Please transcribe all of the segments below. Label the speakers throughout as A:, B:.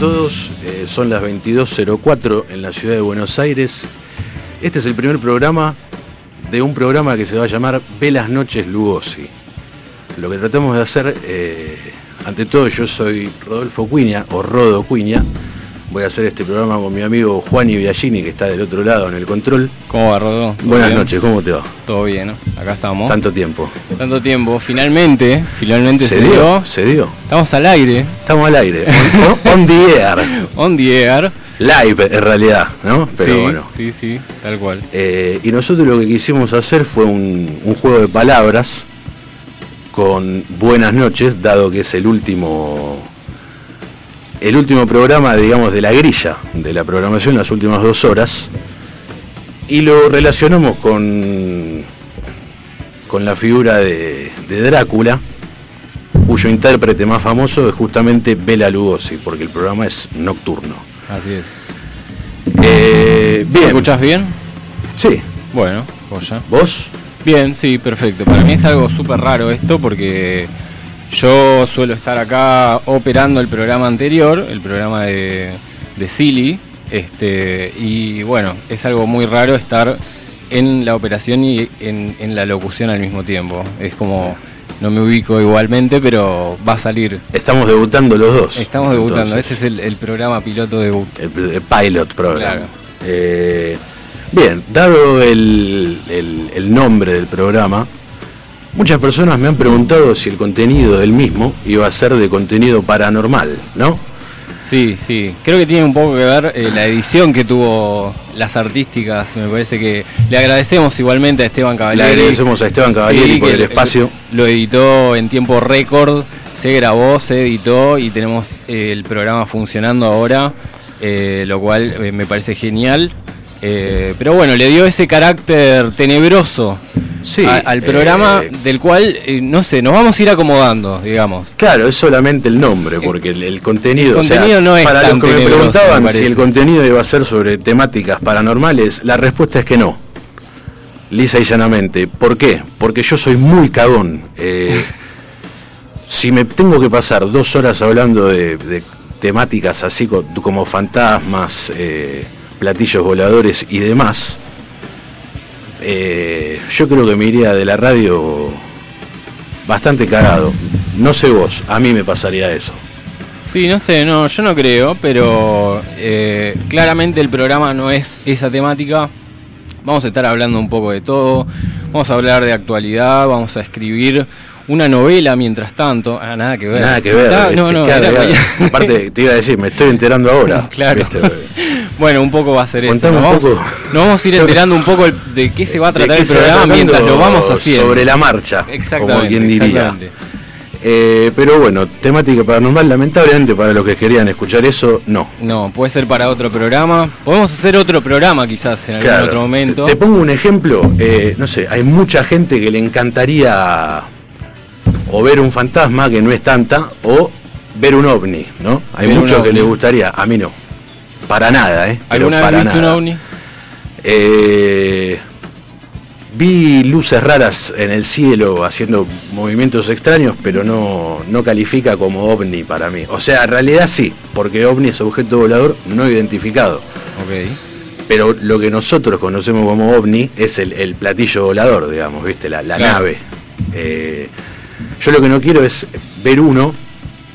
A: Todos. Eh, son las 22.04 en la ciudad de Buenos Aires. Este es el primer programa de un programa que se va a llamar Velas Noches Lugosi. Lo que tratamos de hacer, eh, ante todo, yo soy Rodolfo Cuña, o Rodo Cuña. Voy a hacer este programa con mi amigo Juan Viallini, que está del otro lado en el control.
B: ¿Cómo va, Rodo?
A: Buenas noches, ¿cómo te va?
B: Todo bien, ¿no? Acá estamos.
A: Tanto tiempo.
B: Tanto tiempo. Finalmente, finalmente
A: se, dio, Se dio.
B: Estamos al aire.
A: Estamos al aire. on, on, the air.
B: On the air.
A: Live, en realidad, ¿no?
B: Pero sí, bueno. Sí, sí, tal cual.
A: Eh, y nosotros lo que quisimos hacer fue un, un juego de palabras con buenas noches, dado que es el último el último programa, digamos, de la grilla de la programación, las últimas dos horas, y lo relacionamos con, con la figura de, Drácula, cuyo intérprete más famoso es justamente Bela Lugosi, porque el programa es nocturno.
B: Así es.
A: Eh,
B: bien. ¿Me escuchás bien?
A: Sí.
B: Bueno, ya.
A: ¿Vos?
B: Bien, sí, perfecto. Para mí es algo súper raro esto porque yo suelo estar acá operando el programa anterior, el programa de, de Silly, este, y bueno, es algo muy raro estar en la operación y en, la locución al mismo tiempo. Es como, no me ubico igualmente, pero va a salir.
A: Estamos debutando los dos.
B: Estamos debutando, este es el, programa piloto debut.
A: El, pilot program. Eh, bien, dado el, el nombre del programa, Muchas personas me han preguntado si el contenido del mismo iba a ser de contenido paranormal, ¿no?
B: Sí, sí. Creo que tiene un poco que ver eh, la edición que tuvo las artísticas. Me parece que le agradecemos igualmente a Esteban Cavalieri.
A: Le agradecemos a Esteban Cavalieri por el espacio.
B: Lo editó en tiempo récord, se grabó, se editó y tenemos eh, el programa funcionando ahora, eh, lo cual me parece genial. pero bueno, le dio ese carácter tenebroso al programa eh, del cual, eh, no sé, nos vamos a ir acomodando, digamos.
A: Claro, es solamente el nombre, eh, porque el, contenido...
B: contenido no es
A: Para los que me preguntaban si el contenido iba a ser sobre temáticas paranormales, la respuesta es que no. Lisa y llanamente. ¿Por qué? Porque yo soy muy cagón. si me tengo que pasar dos horas hablando de, temáticas así como fantasmas, platillos voladores y demás, eh, yo creo que me iría de la radio bastante cagado. No sé vos, a mí me pasaría eso.
B: Sí, no sé, no, yo no creo, pero eh, claramente el programa no es esa temática. Vamos a estar hablando un poco de todo, vamos a hablar de actualidad, vamos a escribir una novela mientras tanto. Ah, nada que ver.
A: Nada que ver. no, no, Aparte, te iba a decir, me estoy enterando ahora.
B: claro. Bueno, un poco va a ser eso. Nos vamos, nos vamos, a ir enterando un poco de qué se va a tratar el programa mientras lo vamos haciendo.
A: Sobre la marcha, como quien diría. Eh, pero bueno, temática paranormal, lamentablemente para los que querían escuchar eso, no.
B: No, puede ser para otro programa. Podemos hacer otro programa quizás en algún otro momento.
A: Te, pongo un ejemplo, eh, no sé, hay mucha gente que le encantaría o ver un fantasma, que no es tanta, o ver un ovni, ¿no? Hay muchos que les gustaría, a mí no. Para nada, ¿eh?
B: ¿Alguna vez viste un ovni?
A: Eh, vi luces raras en el cielo haciendo movimientos extraños, pero no, no califica como ovni para mí. O sea, en realidad sí, porque ovni es objeto volador no identificado.
B: Ok.
A: Pero lo que nosotros conocemos como ovni es el, platillo volador, digamos, ¿viste? La, nave. Eh, yo lo que no quiero es ver uno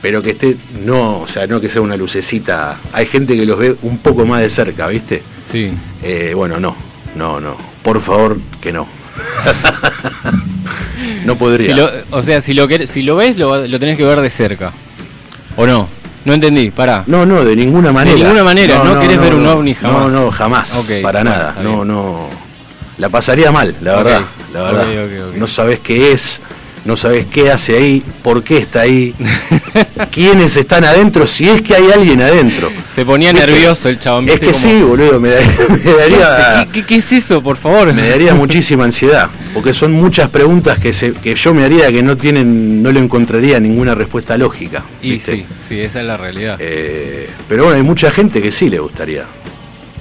A: pero que esté, no, o sea, no que sea una lucecita. Hay gente que los ve un poco más de cerca, ¿viste?
B: Sí.
A: Eh, bueno, no, no, no. Por favor, que no. no podría.
B: Si lo- o sea, si lo, si lo ves, lo, lo tenés que ver de cerca. ¿O no? No entendí, pará.
A: No, no, de ninguna manera.
B: ninguna manera, no querés ver un
A: no.
B: ovni jamás.
A: No, no, jamás. Para
B: bueno,
A: nada. No, no. La pasaría mal, la verdad. La verdad. No sabés qué es, no sabés qué hace ahí, por qué está ahí, quiénes están adentro, si es que hay alguien adentro.
B: Se ponía
A: ¿Viste?
B: nervioso el chabón.
A: Es que sí, boludo, me, da- me daría.
B: ¿Qué, es eso, por favor?
A: me daría muchísima ansiedad, porque son muchas preguntas que, se, que yo me haría que no tienen, no le encontraría ninguna respuesta lógica.
B: Y sí, sí, esa es la realidad.
A: Eh, pero bueno, hay mucha gente que sí le gustaría,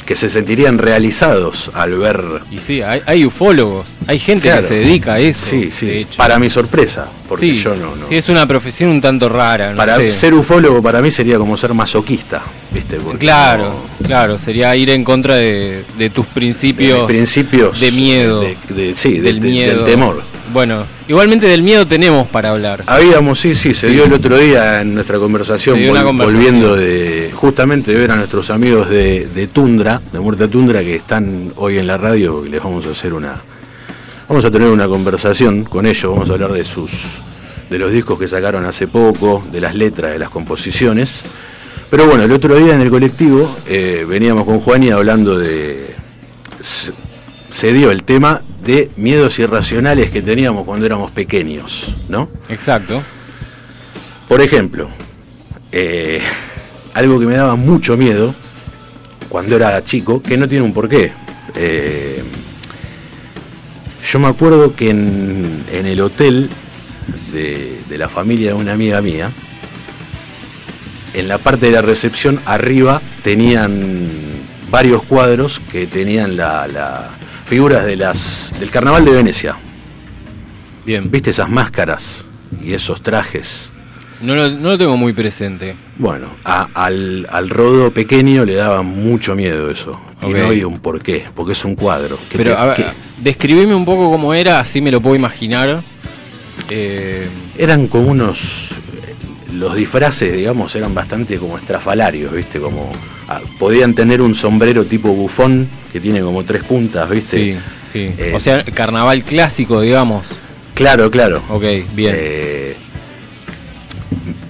A: que se sentirían realizados al ver.
B: Y sí, hay, hay ufólogos, hay gente
A: Claro.
B: que se dedica a eso.
A: Sí,
B: de
A: sí,
B: hecho.
A: para mi sorpresa, porque
B: Sí,
A: yo no, no.
B: sí, es una profesión un tanto rara. no
A: para
B: sé.
A: ser ufólogo para mí sería como ser masoquista, ¿viste? Porque
B: Claro,
A: no-
B: claro, sería ir en contra de, de tus
A: de
B: principios.
A: mis principios
B: de miedo.
A: de, de- sí, de-
B: del
A: de-
B: miedo.
A: del temor.
B: Bueno, igualmente del miedo tenemos para hablar.
A: Habíamos, sí, sí, se
B: Sí.
A: dio el otro día en nuestra conversación, vol-
B: conversación.
A: volviendo de justamente de ver a nuestros amigos de, de Tundra, de Muerte Tundra, que están hoy en la radio, y les vamos a hacer una. Vamos a tener una conversación con ellos, vamos a hablar de sus. de los discos que sacaron hace poco, de las letras, de las composiciones. Pero bueno, el otro día en el colectivo eh, veníamos con Juan y hablando de. Se, se dio el tema de miedos irracionales que teníamos cuando éramos pequeños, ¿no?
B: Exacto.
A: Por ejemplo, eh, algo que me daba mucho miedo cuando era chico, que no tiene un porqué. Eh, yo me acuerdo que en, en el hotel de, de la familia de una amiga mía, en la parte de la recepción arriba tenían varios cuadros que tenían la, la- figuras de las, del carnaval de Venecia.
B: Bien.
A: ¿Viste esas máscaras y esos trajes?
B: No lo, no lo tengo muy presente.
A: Bueno, a- al, al rodo pequeño le daba mucho miedo eso. Y no había un por qué, porque es un cuadro. que
B: Pero
A: te-
B: a ver,
A: que
B: describime un poco cómo era, así me lo puedo imaginar. Eh,
A: eran como unos. Los disfraces, digamos, eran bastante como estrafalarios, ¿viste? Como. ah, podían tener un sombrero tipo bufón que tiene como tres puntas, ¿viste?
B: sí, sí.
A: Eh,
B: o sea, carnaval clásico, digamos.
A: Claro, claro.
B: Ok, bien.
A: Eh,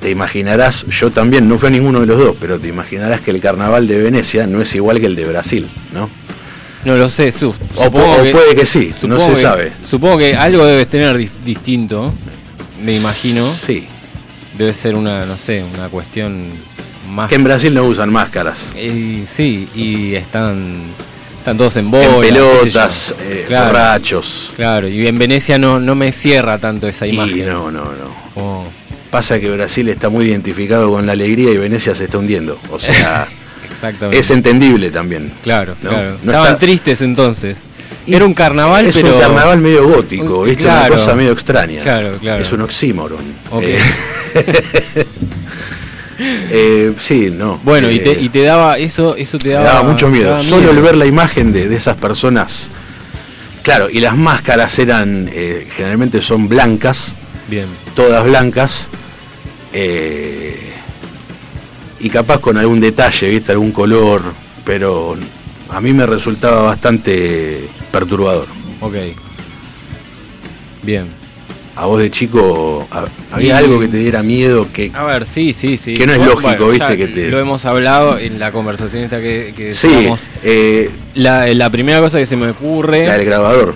A: te imaginarás, yo también, no fue ninguno de los dos, pero te imaginarás que el carnaval de Venecia no es igual que el de Brasil, ¿no?
B: no lo sé, su,
A: O,
B: supongo
A: o
B: que-
A: puede que sí, no se
B: que-
A: sabe.
B: Supongo que algo debes tener dis- distinto, me imagino.
A: Sí.
B: Debe ser una, no sé, una cuestión más...
A: Que en Brasil no usan máscaras.
B: Eh, sí, y están, están todos en bola.
A: en
B: sé
A: pelotas, eh,
B: Claro.
A: borrachos.
B: Claro, y en Venecia no, no me cierra tanto esa
A: Y
B: imagen.
A: no, no, no.
B: Oh,
A: Pasa que Brasil está muy identificado con la alegría y Venecia se está hundiendo. O sea,
B: exactamente.
A: es entendible también.
B: Claro,
A: ¿no?
B: claro.
A: No
B: Estaban
A: está-
B: tristes entonces. Era un carnaval,
A: es
B: pero...
A: un carnaval medio gótico,
B: Un-
A: ¿viste?
B: claro.
A: Una cosa medio extraña.
B: Claro, claro.
A: Es un oxímoron.
B: Ok.
A: Eh, eh, sí, no.
B: Bueno, y
A: Eh,
B: te, y te daba eso, eso te daba,
A: daba mucho miedo.
B: daba
A: Solo
B: miedo.
A: el ver la imagen de, de esas personas. Claro, y las máscaras eran, generalmente son blancas,
B: Bien.
A: todas blancas. y capaz con algún detalle, ¿viste? Algún color, pero a mí me resultaba bastante perturbador.
B: Ok. Bien.
A: A vos de chico, ¿había
B: Y-
A: algo que te diera miedo que...
B: A ver, sí, sí, sí.
A: Que no es
B: Bueno,
A: lógico, ¿viste? que te-
B: Lo hemos hablado en la conversación esta que, que
A: Sí, eh,
B: La, la primera cosa que se me ocurre...
A: la del grabador.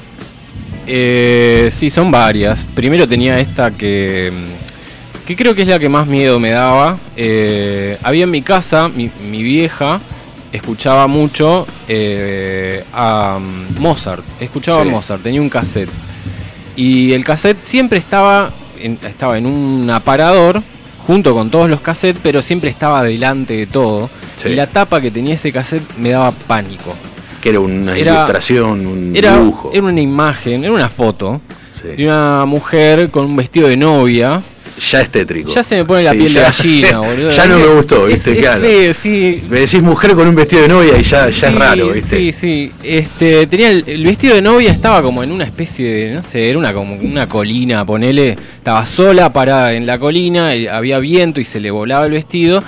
B: Eh, sí, son varias. Primero tenía esta que, mm, que creo que es la que más miedo me daba. Eh, había en mi casa, mi, mi vieja escuchaba mucho eh, a Mozart. Escuchaba
A: Sí.
B: a Mozart, tenía un cassette. Y el cassette siempre estaba en, estaba en un aparador junto con todos los cassettes, pero siempre estaba delante de todo.
A: Sí.
B: Y la tapa que tenía ese cassette me daba pánico.
A: Que era una
B: Era-
A: ilustración, un
B: Era,
A: dibujo.
B: era una imagen, era una foto
A: Sí.
B: de una mujer con un vestido de novia.
A: Ya es tétrico.
B: Ya se me pone la
A: Sí,
B: piel de gallina, boludo.
A: ya no me gustó, viste,
B: es
A: claro.
B: sí.
A: Me decís mujer con un vestido de novia y ya, ya es raro, ¿viste?
B: Sí, sí. Este, tenía el, el vestido de novia estaba como en una especie de, no sé, era una como una colina, ponele, estaba sola parada en la colina, había viento y se le volaba el vestido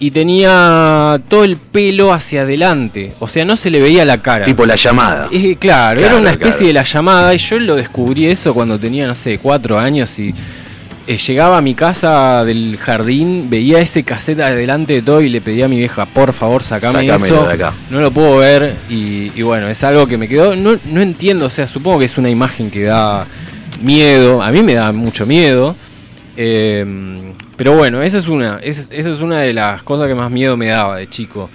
B: y tenía todo el pelo hacia adelante, o sea, no se le veía la cara.
A: Tipo la llamada.
B: Claro, era una especie de la llamada y yo lo descubrí eso cuando tenía, no sé, cuatro años y eh, llegaba a mi casa del jardín, veía ese cassette adelante de todo y le pedía a mi vieja, por favor, sacame eso. De acá. No lo puedo ver y, bueno, es algo que me quedó, no, no entiendo, o sea, supongo que es una imagen que da miedo, a mí me da mucho miedo. Eh, pero bueno, esa es una, esa, es una de las cosas que más miedo me daba de chico.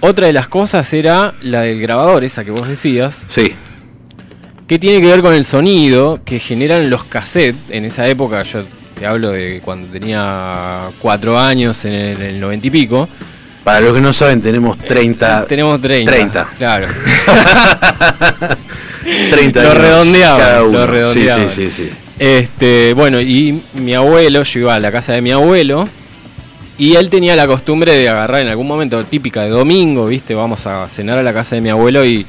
B: Otra de las cosas era la del grabador, esa que vos decías.
A: Sí.
B: Que tiene que ver con el sonido que generan los cassettes. En esa época, yo te hablo de cuando tenía cuatro años, en el, noventa y pico.
A: Para los que no saben, tenemos 30.
B: Eh, tenemos 30. 30. Claro.
A: 30
B: lo redondeaba. Lo redondeaba.
A: Sí, sí, sí, sí.
B: Este, bueno, y mi abuelo, yo iba a la casa de mi abuelo y él tenía la costumbre de agarrar en algún momento típica de domingo, ¿viste? Vamos a cenar a la casa de mi abuelo y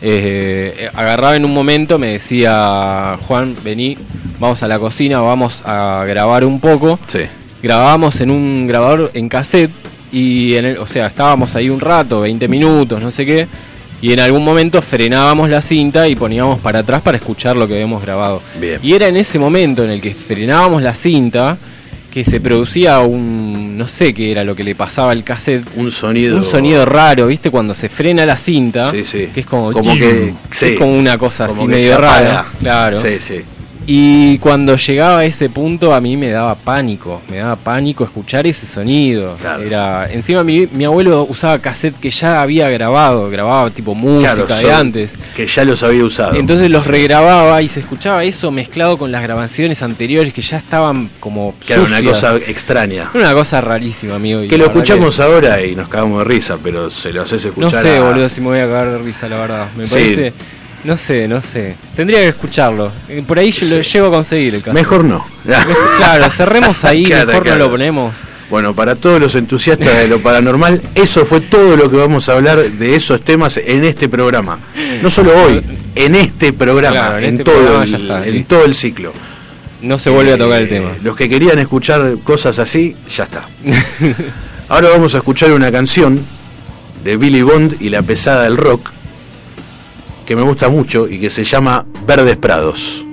B: eh, agarraba en un momento, me decía, Juan, vení, vamos a la cocina, vamos a grabar un poco.
A: Sí.
B: Grabábamos en un grabador en cassette y, en el, o sea, estábamos ahí un rato, 20 minutos, no sé qué y en algún momento frenábamos la cinta y poníamos para atrás para escuchar lo que habíamos grabado. Y era en ese momento en el que frenábamos la cinta que se producía un no sé qué era lo que le pasaba al cassette.
A: Un sonido.
B: Un sonido raro viste cuando se frena la cinta
A: sí, sí.
B: que es como
A: como que
B: es como una cosa así medio rara claro.
A: Sí sí
B: y cuando llegaba a ese punto a mí me daba pánico, me daba pánico escuchar ese sonido. Era, encima mi, mi, abuelo usaba cassette que ya había grabado, grababa tipo música de antes.
A: Que ya los había usado.
B: Entonces los regrababa y se escuchaba eso mezclado con las grabaciones anteriores que ya estaban como...
A: Que era una cosa extraña.
B: Una cosa rarísima, amigo.
A: Que lo escuchamos ahora y nos cagamos de risa, pero se lo haces escuchar.
B: No sé, boludo, si me voy a cagar de risa, la verdad. Me parece... No sé, no sé. Tendría que escucharlo. Eh, por ahí yo lo llevo a conseguir el caso.
A: Mejor no.
B: claro, cerremos ahí, mejor no lo ponemos.
A: Bueno, para todos los entusiastas de lo paranormal, eso fue todo lo que vamos a hablar de esos temas en este programa. No solo hoy, en este programa, en, este todo, el, en todo el ciclo.
B: No se vuelve a tocar el eh, tema.
A: Los que querían escuchar cosas así, ya está. Ahora vamos a escuchar una canción de Billy Bond y la pesada del rock que me gusta mucho y que se llama Verdes Prados.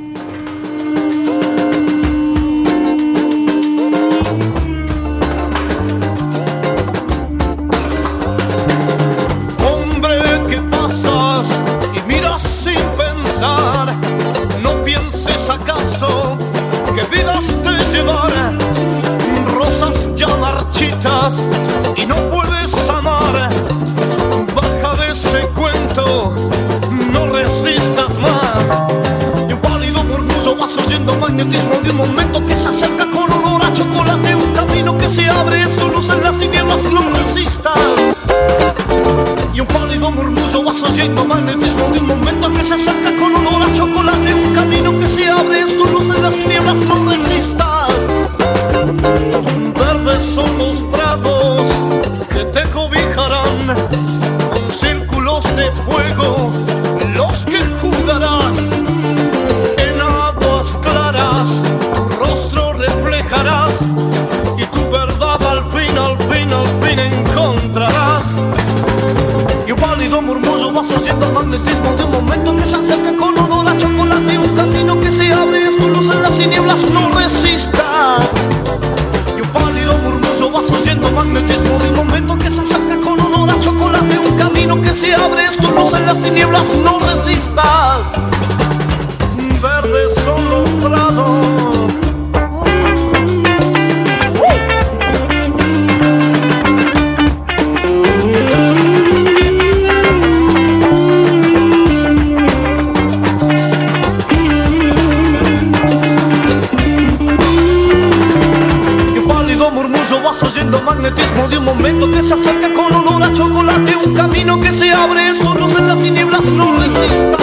C: A chocolate, un camino que se abre, es luz en las tinieblas, no resistas.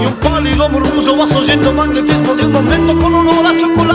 C: Y un pálido murmullo vas oyendo magnetismo de un momento con olor a chocolate,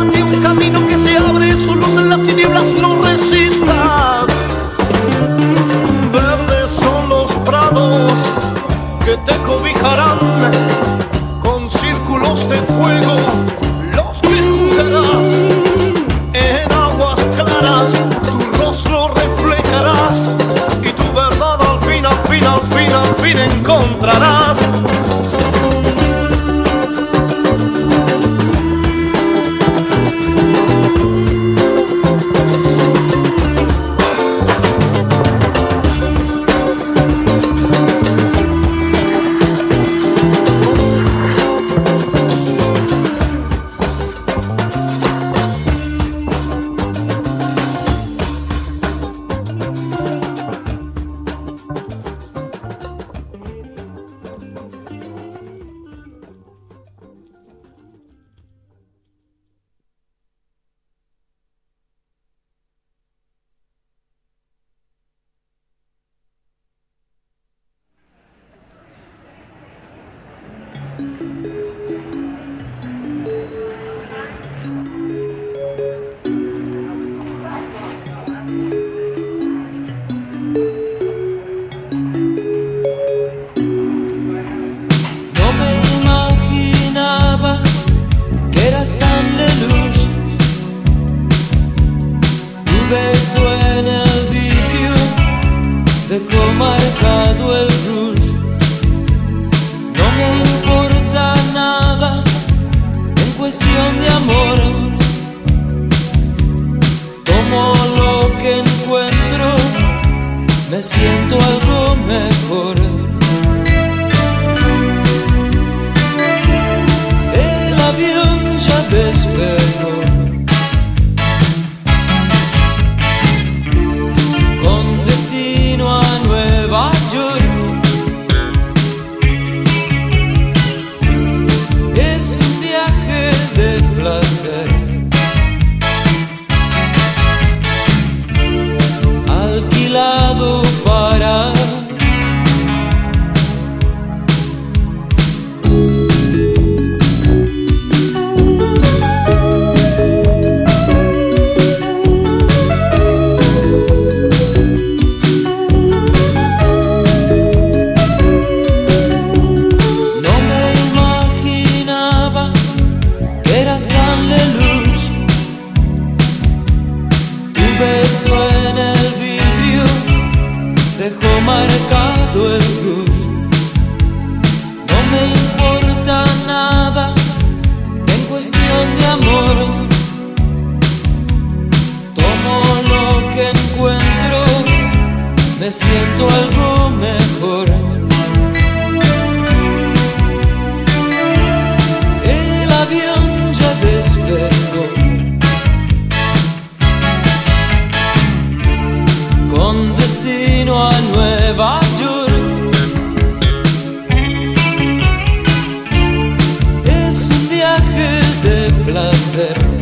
C: said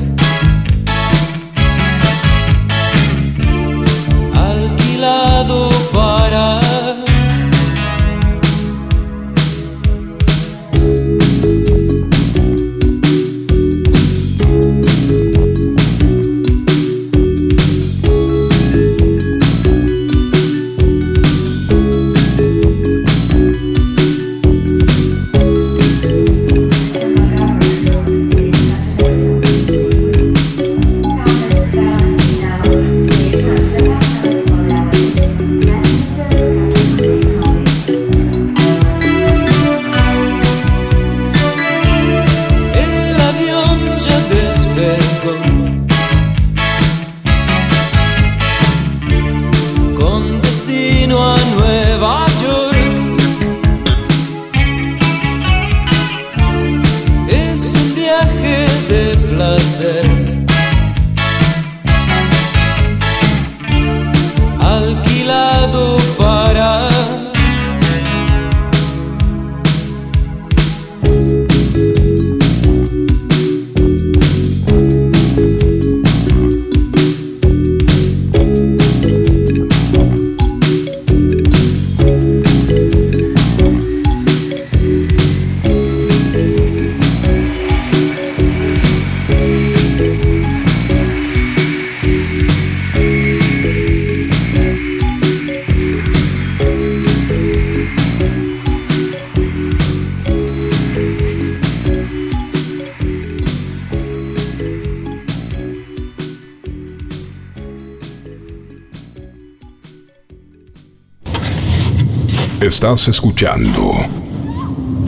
D: Estás escuchando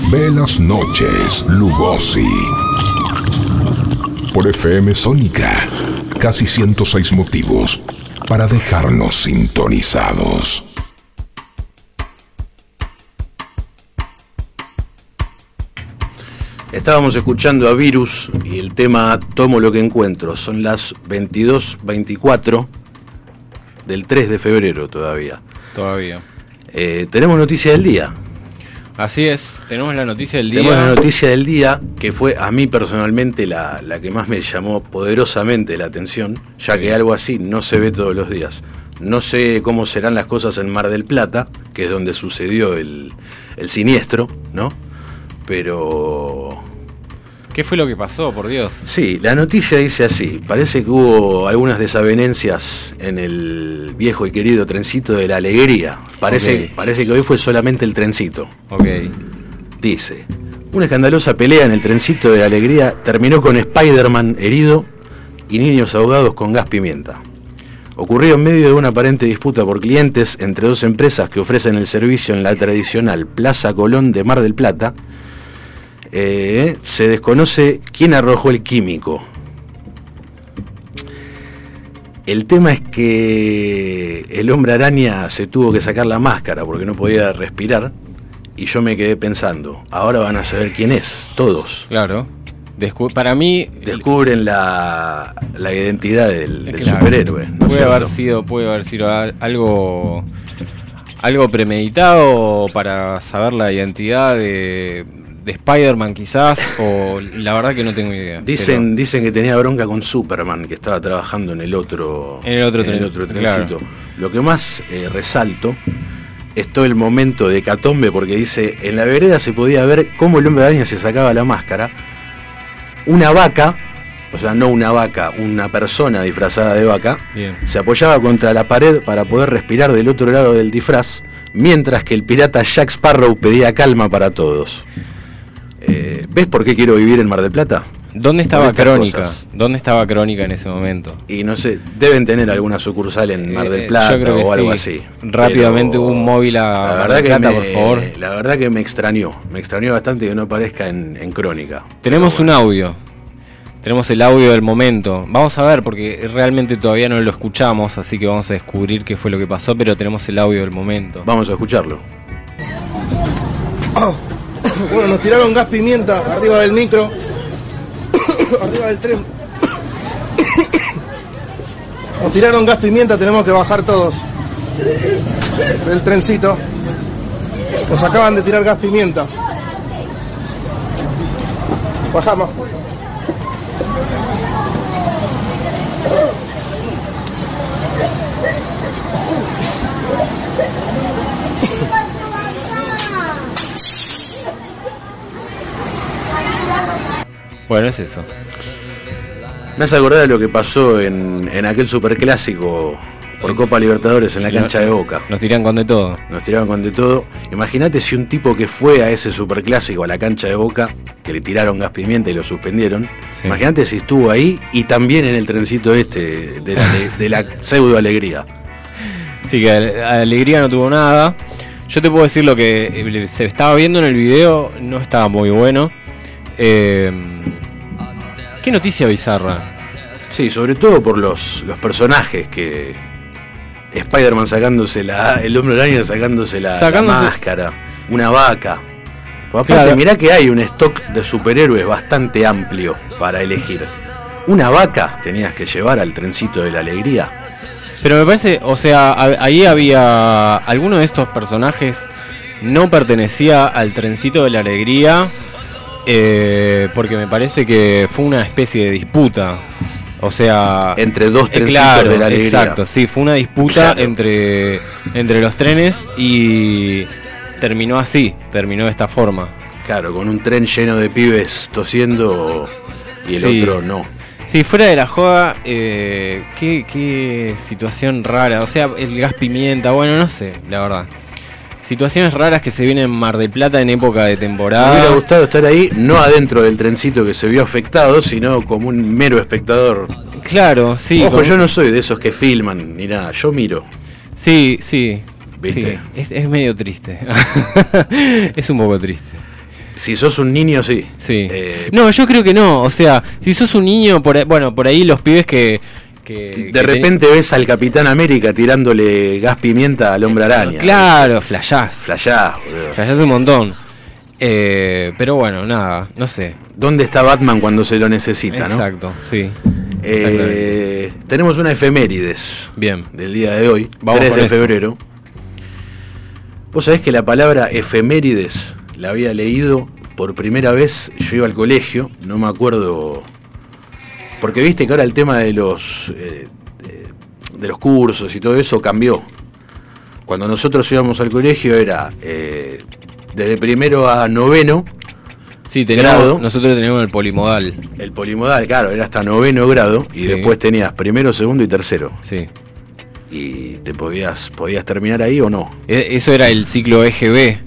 D: Velas Noches Lugosi por FM Sónica. Casi 106 motivos para dejarnos sintonizados.
A: Estábamos escuchando a Virus y el tema Tomo lo que encuentro. Son las 22.24 del 3 de febrero todavía.
B: Todavía.
A: Eh, tenemos noticia del día.
B: Así es, tenemos la noticia del día.
A: Tenemos la noticia del día que fue a mí personalmente la, la que más me llamó poderosamente la atención, ya que algo así no se ve todos los días. No sé cómo serán las cosas en Mar del Plata, que es donde sucedió el, el siniestro, ¿no? Pero
B: ¿Qué fue lo que pasó, por Dios?
A: Sí, la noticia dice así. Parece que hubo algunas desavenencias en el viejo y querido trencito de la alegría. Parece, parece que hoy fue solamente el trencito.
B: Ok.
A: Dice, una escandalosa pelea en el trencito de la alegría terminó con Spider-Man herido y niños ahogados con gas pimienta. Ocurrió en medio de una aparente disputa por clientes entre dos empresas que ofrecen el servicio en la tradicional Plaza Colón de Mar del Plata. Eh, se desconoce quién arrojó el químico. El tema es que el hombre araña se tuvo que sacar la máscara porque no podía respirar y yo me quedé pensando, ahora van a saber quién es, todos.
B: Claro. Descu- para mí.
A: Descubren la, la identidad del, del
B: Claro.
A: superhéroe. ¿no es
B: puede haber sido, puede haber sido al- algo. Algo premeditado para saber la identidad de, de Spider-Man quizás, o la verdad que no tengo idea.
A: Dicen, dicen que tenía bronca con Superman, que estaba trabajando en el otro,
B: En el otro
A: en el otro
B: claro.
A: trencito. Lo que más eh, resalto es todo el momento de Catombe, porque dice, en la vereda se podía ver cómo el hombre araña se sacaba la máscara. Una vaca, o sea, no una vaca, una persona disfrazada de vaca,
B: Bien.
A: se apoyaba contra la pared para poder respirar del otro lado del disfraz, mientras que el pirata Jack Sparrow pedía calma para todos. ¿Ves por qué quiero vivir en Mar del Plata?
B: ¿Dónde estaba Crónica?
A: cosas.
B: ¿Dónde estaba Crónica en ese momento?
A: Y no sé, deben tener alguna sucursal en Mar del
B: Eh,
A: Plata
B: yo creo que
A: o algo
B: sí.
A: así.
B: Rápidamente un móvil a
A: la
B: Mar
A: verdad
B: del
A: que
B: Plata,
A: me-
B: por favor.
A: La verdad que me extrañó, me extrañó bastante que no aparezca en, en Crónica.
B: Tenemos un audio. Tenemos el audio del momento. Vamos a ver porque realmente todavía no lo escuchamos, así que vamos a descubrir qué fue lo que pasó, pero tenemos el audio del momento.
A: Vamos a escucharlo.
E: Bueno, nos tiraron gas pimienta arriba del micro, arriba del tren. Nos tiraron gas pimienta, tenemos que bajar todos del trencito. Nos acaban de tirar gas pimienta. Bajamos.
B: Bueno, es eso.
A: Me hace acordar de lo que pasó en, en aquel superclásico por Copa Libertadores en la cancha de Boca.
B: Nos tiran con de todo.
A: Nos tiraron con de todo. Imagínate si un tipo que fue a ese superclásico, a la cancha de Boca, que le tiraron gas pimienta y lo suspendieron.
B: Sí.
A: Imagínate si estuvo ahí y también en el trencito este de la, de la pseudo alegría.
B: Sí, que Ale- Alegría no tuvo nada. Yo te puedo decir lo que eh, se estaba viendo en el video, no estaba muy bueno. Eh, ¿Qué noticia bizarra?
A: Sí, sobre todo por los, los personajes que. Spider-Man sacándose la. El hombre araña sacándose la, máscara. Una vaca. Aparte,
B: Claro.
A: mirá que hay un stock de superhéroes bastante amplio para elegir. Una vaca tenías que llevar al trencito de la alegría.
B: Pero me parece, o sea, ahí había. Alguno de estos personajes no pertenecía al trencito de la alegría. Eh, porque me parece que fue una especie de disputa. O sea.
A: Entre dos
B: eh,
A: trencitos
B: claro,
A: de la alegría.
B: Exacto, sí, fue una disputa
A: Claro.
B: entre, entre los trenes y terminó así, terminó de esta forma.
A: Claro, con un tren lleno de pibes tosiendo y el
B: Sí.
A: otro no.
B: Sí, fuera de la joda, eh, qué, qué situación rara. O sea, el gas pimienta, bueno, no sé, la verdad. Situaciones raras que se vienen en Mar del Plata en época de
A: Me hubiera
B: temporada.
A: gustado estar ahí, no adentro del trencito que se vio afectado, sino como un mero espectador.
B: Claro, sí.
A: Ojo, yo no soy de esos que filman ni nada, yo miro.
B: Sí, sí.
A: ¿viste?
B: Sí, es, es medio triste. es un poco triste.
A: Si sos un niño, sí.
B: Sí.
A: Eh,
B: no, yo creo que no. O sea, si sos un niño, por bueno, por ahí los pibes que. Que-
A: de
B: que
A: repente ves al Capitán América tirándole gas pimienta al hombre araña.
B: Claro, flashás.
A: Flashá, boludo.
B: Flashás un montón. Eh, pero bueno, nada, no sé.
A: ¿Dónde está Batman cuando se lo necesita, no?
B: Exacto, sí.
A: Eh, tenemos una efemérides
B: Bien.
A: del día de hoy,
B: Vamos
A: 3
B: con
A: de
B: eso.
A: febrero. Vos sabés que la palabra efemérides la había leído por primera vez, yo iba al colegio, no me acuerdo, porque viste que ahora el tema de los, eh, de, de los cursos y todo eso cambió. Cuando nosotros íbamos al colegio era eh, desde primero a noveno,
B: Sí, teníamos,
A: Grado.
B: nosotros teníamos el polimodal.
A: el polimodal, claro, era hasta noveno grado, y
B: Sí.
A: después tenías primero, segundo y tercero.
B: Sí.
A: y te podías podías terminar ahí o no.
B: E- Eso era el ciclo EGB.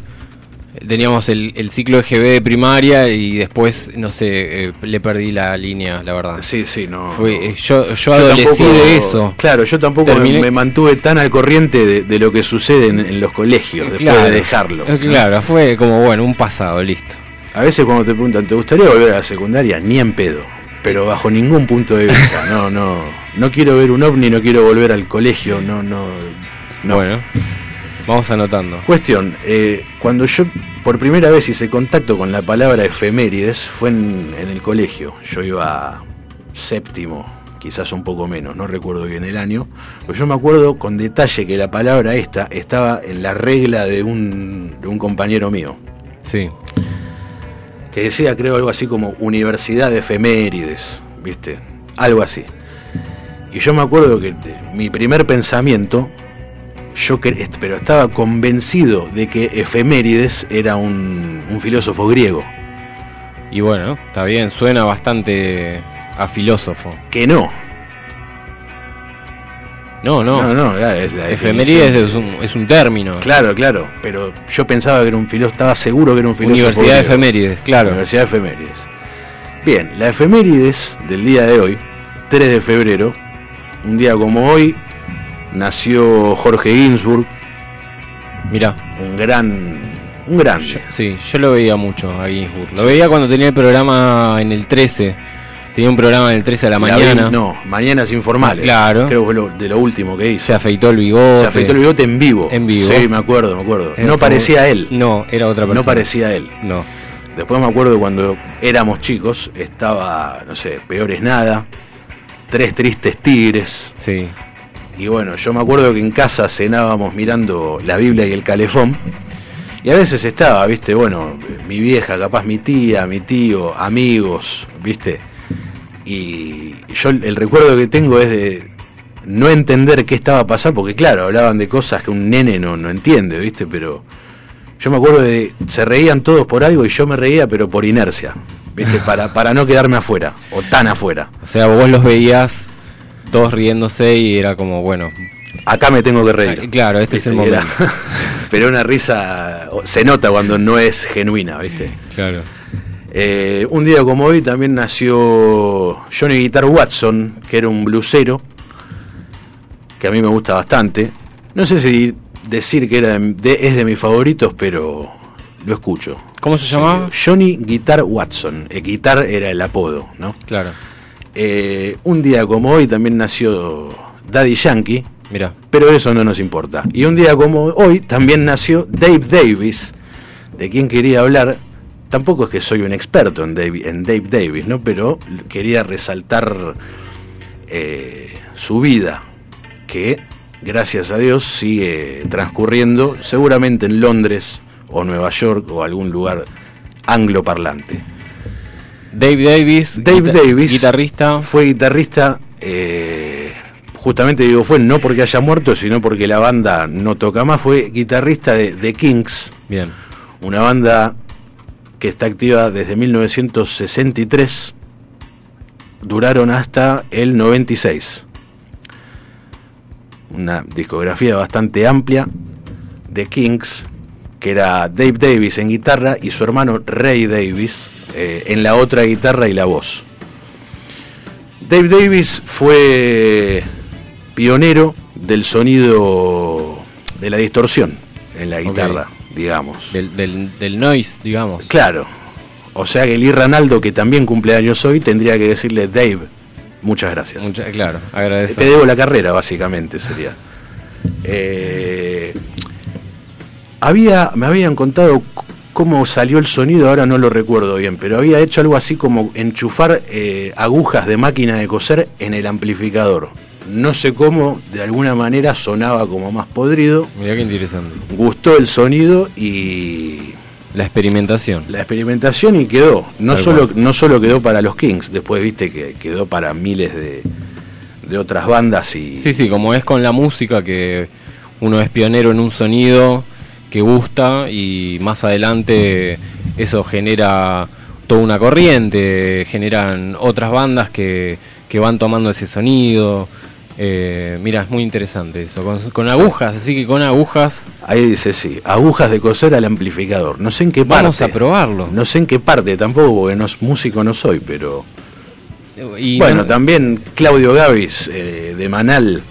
B: Teníamos el, el ciclo EGB de primaria y después, no sé, eh, le perdí la línea, la verdad.
A: Sí, sí, no.
B: Fue, eh, yo, yo
A: Yo
B: adolecí
A: tampoco-
B: de eso.
A: Claro, yo tampoco me- mantuve tan al corriente de, de lo que sucede en, en los colegios después
B: Claro.
A: de dejarlo.
B: Eh, Claro, fue como, bueno, un pasado, listo.
A: A veces cuando te preguntan, ¿te gustaría volver a la secundaria? Ni en pedo. Pero bajo ningún punto de vista. No, no. No quiero ver un ovni, no quiero volver al colegio, no, no. no.
B: Bueno, vamos anotando.
A: Cuestión, eh, cuando yo por primera vez hice contacto con la palabra efemérides fue en, en el colegio. Yo iba séptimo, quizás un poco menos, no recuerdo bien el año. Pero yo me acuerdo con detalle que la palabra esta estaba en la regla de un, de un compañero mío.
B: Sí,
A: Que decía, creo, algo así como Universidad de Efemérides, ¿viste? Algo así. Y yo me acuerdo que eh, mi primer pensamiento, yo pero estaba convencido de que Efemérides era un, un filósofo griego.
B: y bueno, está bien, suena bastante a filósofo.
A: Que no.
B: No, no.
A: No, no, la
B: Efemérides es un, es un término.
A: Claro, claro. Pero yo pensaba que era un filósofo, estaba seguro que era un filósofo
B: Universidad de. Efemérides, claro.
A: Universidad de Efemérides. Bien, la efemérides del día de hoy, 3 de febrero, un día como hoy, nació Jorge Ginsburg,
B: Mirá,
A: un gran, un grande.
B: yo- sí, yo lo veía mucho a Ginsburg. Lo veía cuando tenía el programa en el 13. Tenía un programa en el 13 a la
A: La
B: mañana.
A: vi- no, Mañanas Informales.
B: Claro.
A: Creo que fue lo- de lo último que hizo.
B: Se afeitó el bigote.
A: Se afeitó el bigote en vivo.
B: En vivo.
A: Sí, me acuerdo, me acuerdo. No parecía él.
B: No, era otra persona.
A: No parecía él.
B: No.
A: Después me acuerdo cuando éramos chicos, estaba, no sé, Peor es Nada, Tres Tristes Tigres.
B: Sí.
A: Y bueno, yo me acuerdo que en casa cenábamos mirando la Biblia y el calefón. Y a veces estaba, viste, bueno, mi vieja, capaz mi tía, mi tío, amigos, viste. Y yo el recuerdo que tengo es de no entender qué estaba pasando, porque claro, hablaban de cosas que un nene no, no entiende, viste, pero yo me acuerdo de, se reían todos por algo y yo me reía, pero por inercia, viste, para, para no quedarme afuera, o tan afuera.
B: O sea, vos los veías todos riéndose y era como, bueno.
A: Acá me tengo que reír.
B: Ah, claro, este es el momento.
A: pero una risa se nota cuando no es genuina, ¿viste?
B: Claro.
A: Eh, un día como hoy también nació Johnny Guitar Watson, que era un blusero, que a mí me gusta bastante. No sé si decir que era de- es de mis favoritos, pero lo escucho.
B: ¿Cómo se llamaba?
A: Johnny Guitar Watson. Eh, Guitar era el apodo, ¿no?
B: Claro.
A: Eh, un día como hoy también nació Daddy Yankee,
B: Mira.
A: pero eso no nos importa. Y un día como hoy también nació Dave Davis, de quien quería hablar. Tampoco es que soy un experto en Dave, en Dave Davis, ¿no? Pero quería resaltar eh, su vida, que gracias a Dios sigue transcurriendo, seguramente en Londres o Nueva York o algún lugar angloparlante.
B: Dave Davis.
A: Dave
B: guita-
A: Davis
B: Guitarrista.
A: fue guitarrista, eh, justamente digo fue no porque haya muerto, sino porque la banda no toca más, fue guitarrista de The Kings,
B: Bien.
A: una banda que está activa desde 1963, duraron hasta el 96. Una discografía bastante amplia de Kings, que era Dave Davis en guitarra y su hermano Ray Davis eh, en la otra guitarra y la voz. Dave Davis fue pionero del sonido de la distorsión en la guitarra, digamos.
B: Del, del, del noise, digamos.
A: Claro. O sea que Lee Ranaldo, que también cumple años hoy, tendría que decirle, Dave, muchas gracias.
B: Mucha- claro, agradezco.
A: Te debo la carrera, básicamente, sería. Eh, había, me habían contado cómo salió el sonido, ahora no lo recuerdo bien, pero había hecho algo así como enchufar eh, agujas de máquina de coser en el amplificador. No sé cómo, de alguna manera sonaba como más podrido.
B: Mirá qué interesante.
A: Gustó el sonido y
B: La experimentación.
A: la experimentación y quedó. No
B: Tal
A: solo,
B: cual.
A: no solo quedó para los Kings, después viste que quedó para miles de, de otras bandas y
B: Sí, sí, como es con la música que uno es pionero en un sonido que gusta y más adelante eso genera toda una corriente, generan otras bandas que, que van tomando ese sonido. Eh, mira, es muy interesante eso, con, con agujas, así que con agujas
A: Ahí dice sí, agujas de coser al amplificador. No sé en qué parte.
B: vamos a probarlo.
A: No sé en qué parte tampoco, porque no músico no soy, pero.
B: Y
A: bueno,
B: no-
A: también Claudio Gavis eh, de Manal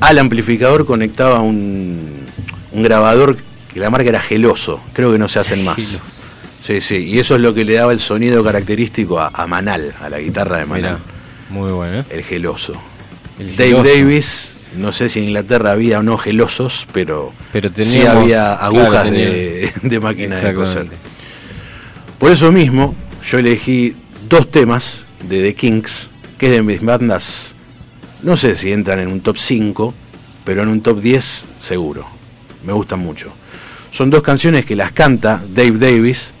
A: al amplificador conectaba un, un grabador que la marca era geloso. Creo que no se hacen más.
B: Geloso.
A: Sí, sí, y eso es lo que le daba el sonido característico a, a Manal, a la guitarra de Manal.
B: Mirá, muy bueno. ¿eh?
A: El geloso.
B: El
A: Dave
B: geloso.
A: Davis, no sé si en Inglaterra había o no gelosos, pero,
B: Pero
A: sí había agujas de, de máquina de coser. Por eso mismo, yo elegí dos temas de The Kings, que es de mis bandas, no sé si entran en un top 5, pero en un top 10 seguro. Me gustan mucho. Son dos canciones que las canta Dave Davis,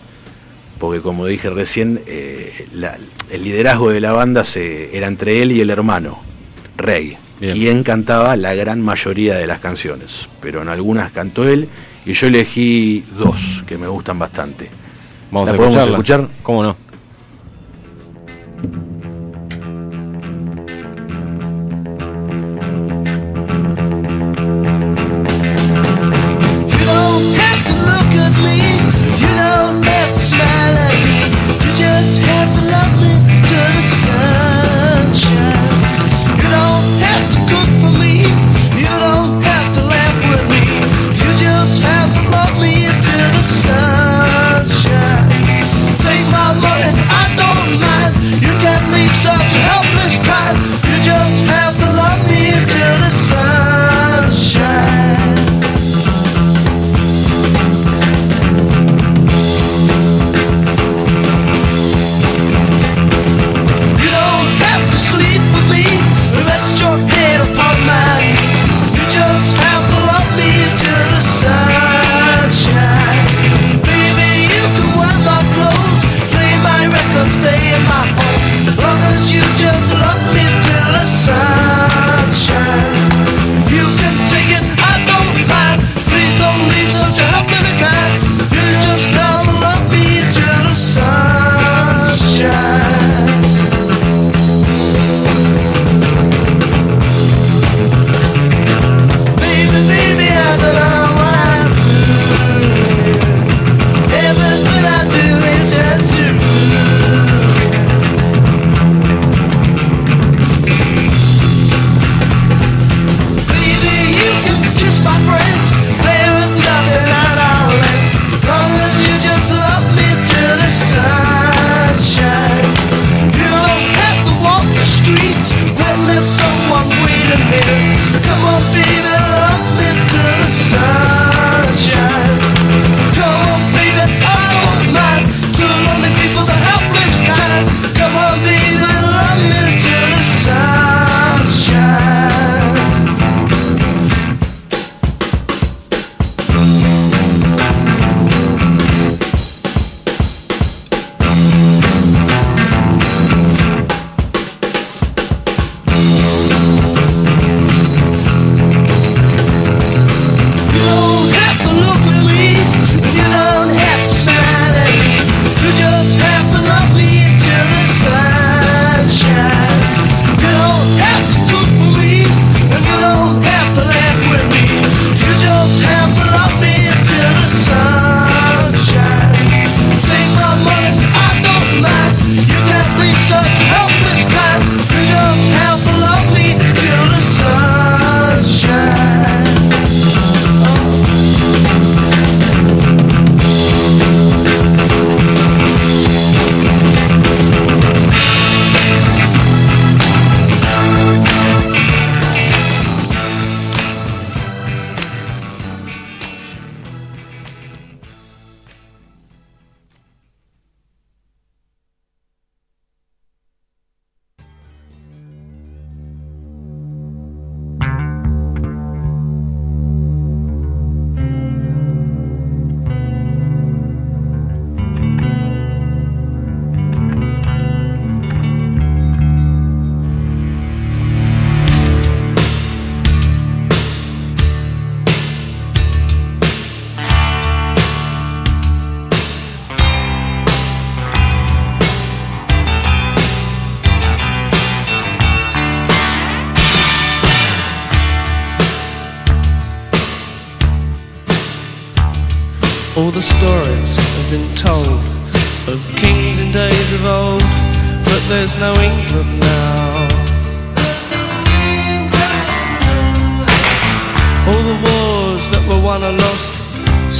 A: porque como dije recién, eh, la- el liderazgo de la banda se, era entre él y el hermano, Ray,
B: Bien.
A: quien cantaba la gran mayoría de las canciones, pero en algunas cantó él y yo elegí dos que me gustan bastante.
B: Vamos
A: ¿La
B: a
A: podemos escuchar?
B: ¿Cómo no?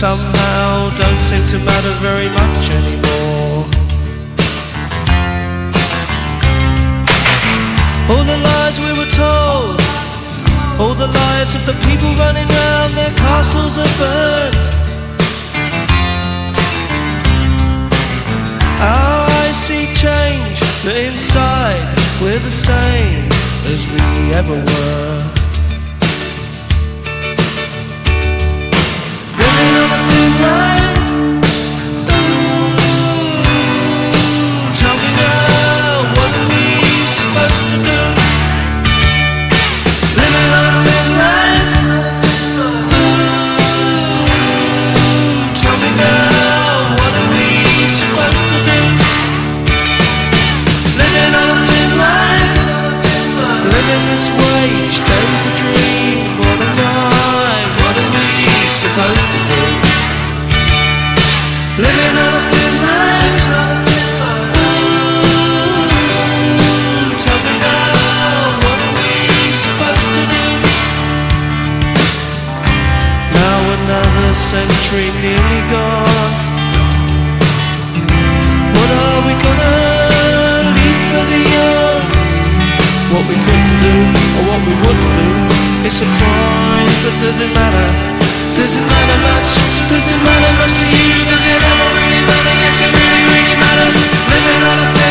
F: somehow don't seem to matter very much anymore. All the lies we were told, all the lives of the people running round, their castles are burned. Our eyes see change, but inside we're the same as we ever were. my we would do It's a point, but does it matter? Does it matter much? Does it matter much to you? Does it ever really matter? Yes, it really, really matters Living on a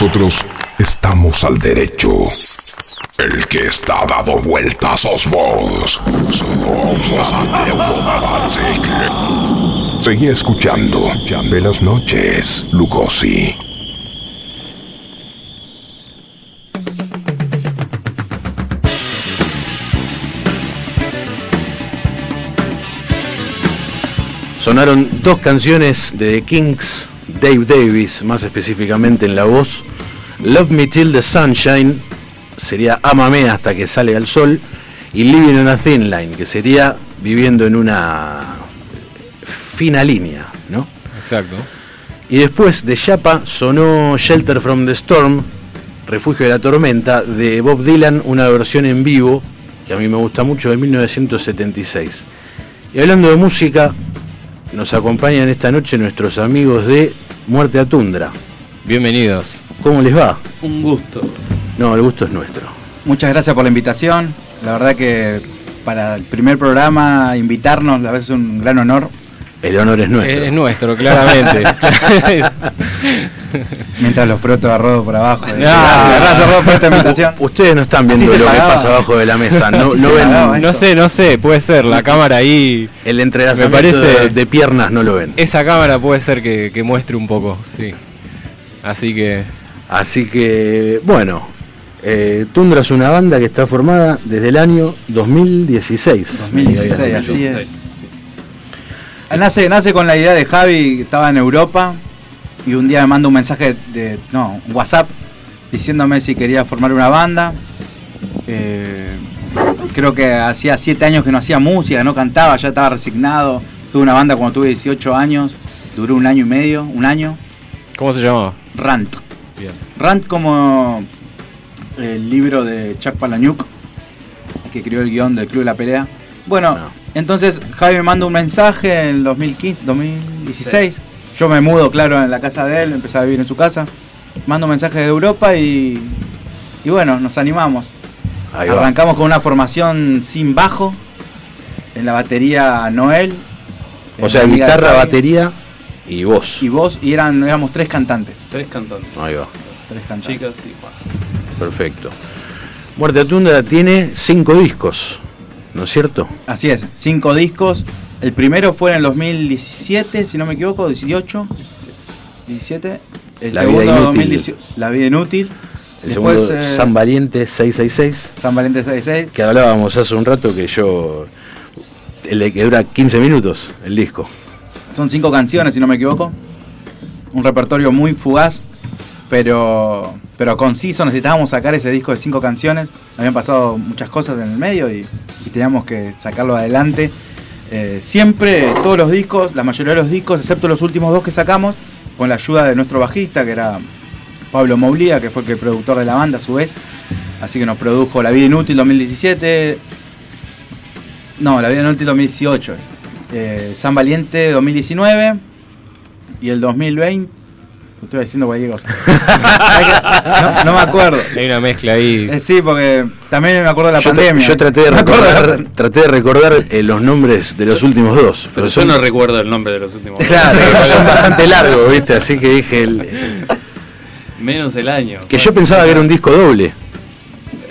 D: nosotros estamos al derecho. El que está dado vueltas sos vos. Seguí escuchando. Buenas noches, Lugosi.
A: Sonaron dos canciones de The Kings, Dave Davis, más específicamente en la voz, Love Me Till the Sunshine sería Amame hasta que sale el sol y Living on a Thin Line, que sería viviendo en una fina línea, ¿no?
B: Exacto.
A: Y después de Chapa sonó Shelter from the Storm, Refugio de la Tormenta, de Bob Dylan, una versión en vivo que a mí me gusta mucho, de 1976. Y hablando de música, nos acompañan esta noche nuestros amigos de Muerte a Tundra.
B: Bienvenidos.
A: ¿Cómo les va?
G: Un gusto.
A: No, el gusto es nuestro.
G: Muchas gracias por la invitación. La verdad que para el primer programa invitarnos, la verdad es un gran honor.
A: El honor es nuestro.
B: Eh, es nuestro, claramente.
G: Mientras los froto a por abajo.
B: Ah, no,
G: gracias, gracias Rodo por esta invitación.
A: Ustedes no están viendo lo que pasa abajo de la mesa. No, no, ven,
B: no sé, no sé, puede ser. La cámara ahí.
A: El entrelazamiento
B: me parece,
A: de piernas no lo ven.
B: Esa cámara puede ser que muestre un poco, sí. Así que
A: Así que, bueno, eh, Tundra es una banda que está formada desde el año 2016.
G: 2016, así es. Nace, nace con la idea de Javi, que estaba en Europa, y un día me manda un mensaje de, no, un WhatsApp, diciéndome si quería formar una banda. Eh, creo que hacía siete años que no hacía música, no cantaba, ya estaba resignado. Tuve una banda cuando tuve 18 años, duró un año y medio, un año.
B: ¿cómo se llamaba?
G: Rant.
B: Bien.
G: Rant como el libro de Chuck Palahniuk, que escribió el guion del Club de la Pelea. Bueno,
A: No.
G: entonces Javi me manda un mensaje en el 2015, 2016. Yo me mudo, claro, en la casa de él, empecé a vivir en su casa. Mando un mensaje de Europa y, y bueno, nos animamos.
A: Ahí va.
G: Arrancamos con una formación sin bajo. En la batería Noel.
A: O sea, guitarra,
G: Javi,
A: batería y voz.
G: Y vos, y eran, éramos tres cantantes.
H: Tres cantantes.
A: Ahí va,
G: Tres cantantes.
H: Chicas y Juan.
A: perfecto. Muerte a Tundra tiene cinco discos, ¿no es cierto?
G: Así es, cinco discos. El primero fue en el 2017, si no me equivoco, 18. 17. El
A: La vida
G: segundo,
A: inútil.
G: 2018, La vida inútil.
A: El
G: Después,
A: segundo,
G: eh,
A: San Valiente 666,
G: San Valentín 66.
A: que hablábamos hace un rato que yo... El de que dura 15 minutos, el disco.
G: Son cinco canciones, si no me equivoco. Un repertorio muy fugaz, pero, pero conciso. Necesitábamos sacar ese disco de cinco canciones. Habían pasado muchas cosas en el medio y, y teníamos que sacarlo adelante. Eh, siempre, todos los discos, la mayoría de los discos, excepto los últimos dos que sacamos, con la ayuda de nuestro bajista, que era Pablo Moulía, que fue el productor de la banda a su vez. Así que nos produjo La Vida Inútil 2017. No, La Vida Inútil 2018 es. Eh, San Valiente 2019 y el 2020. Estoy diciendo cosa. no, no me acuerdo.
B: Hay una mezcla ahí.
G: Eh, sí, porque también me acuerdo de la
A: yo,
G: pandemia.
A: yo traté de recordar, traté de recordar eh, los nombres de los últimos dos, pero,
H: Pero yo no recuerdo el nombre de los últimos.
A: claro, son bastante largos, ¿viste? Así que dije el-
H: Menos el año.
A: que yo pensaba que era un disco doble,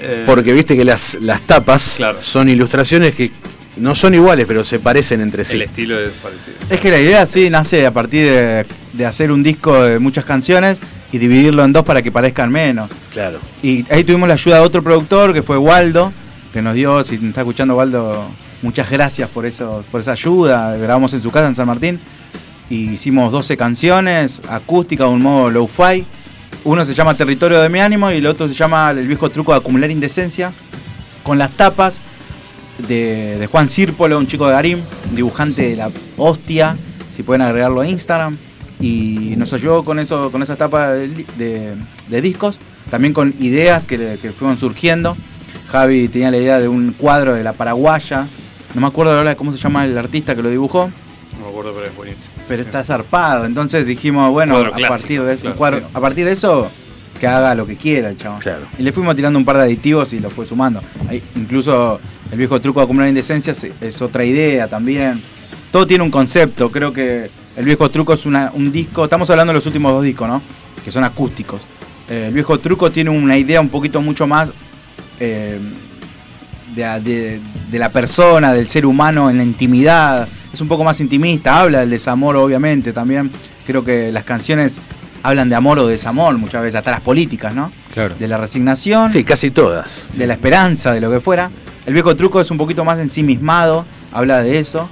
H: Eh,
A: porque viste que las, las tapas
H: Claro.
A: son ilustraciones que no son iguales, pero se parecen entre sí.
H: El estilo es parecido.
G: Es que la idea sí nace a partir de, de hacer un disco de muchas canciones y dividirlo en dos para que parezcan menos.
A: Claro.
G: Y ahí tuvimos la ayuda de otro productor que fue Waldo, que nos dio, si está escuchando Waldo, muchas gracias por eso, por esa ayuda. Grabamos en su casa en San Martín. Y hicimos 12 canciones, acústica, un modo low-fi. Uno se llama Territorio de mi ánimo y el otro se llama El viejo truco de acumular indecencia. Con las tapas de, de Juan Círpolo, un chico de Garim, dibujante de la hostia, si pueden agregarlo a Instagram. Y nos ayudó con eso, con esas tapas de, de- de discos, también con ideas que, que fueron surgiendo. Javi tenía la idea de un cuadro de la paraguaya. No me acuerdo ahora cómo se llama el artista que lo dibujó,
H: No me acuerdo, pero es buenísimo.
G: pero
H: Sí,
G: está zarpado. Entonces dijimos, bueno, a partir, de, un
H: claro,
G: cuadro-
H: sí.
G: a partir de eso, que haga lo que quiera el chabón.
A: Claro.
G: Y le fuimos tirando un par de aditivos y lo fue sumando. Ahí, incluso el viejo truco de acumular indecencias es, otra idea también. Todo tiene un concepto. Creo que el viejo truco es una- un disco. Estamos hablando de los últimos dos discos, ¿no? Que son acústicos. Eh, el viejo truco tiene una idea un poquito mucho más eh, de, de- de la persona, del ser humano en la intimidad. Es un poco más intimista. Habla del desamor, obviamente, también. Creo que las canciones hablan de amor o desamor muchas veces, hasta las políticas, ¿no?
B: Claro.
G: De la resignación
A: Sí, casi todas.
G: de la esperanza, de lo que fuera. El viejo truco es un poquito más ensimismado, habla de eso.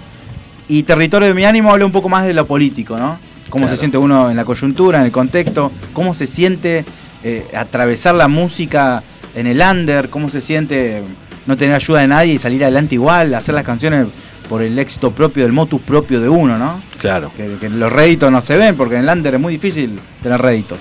G: Y Territorio de mi ánimo habla un poco más de lo político, ¿no? Cómo
A: Claro.
G: se siente uno en la coyuntura, en el contexto, cómo se siente eh, atravesar la música en el under, cómo se siente no tener ayuda de nadie y salir adelante igual, hacer las canciones por el éxito propio, del motus propio de uno, ¿no?
A: Claro.
G: Que, que los réditos no se ven, porque en el under es muy difícil tener réditos.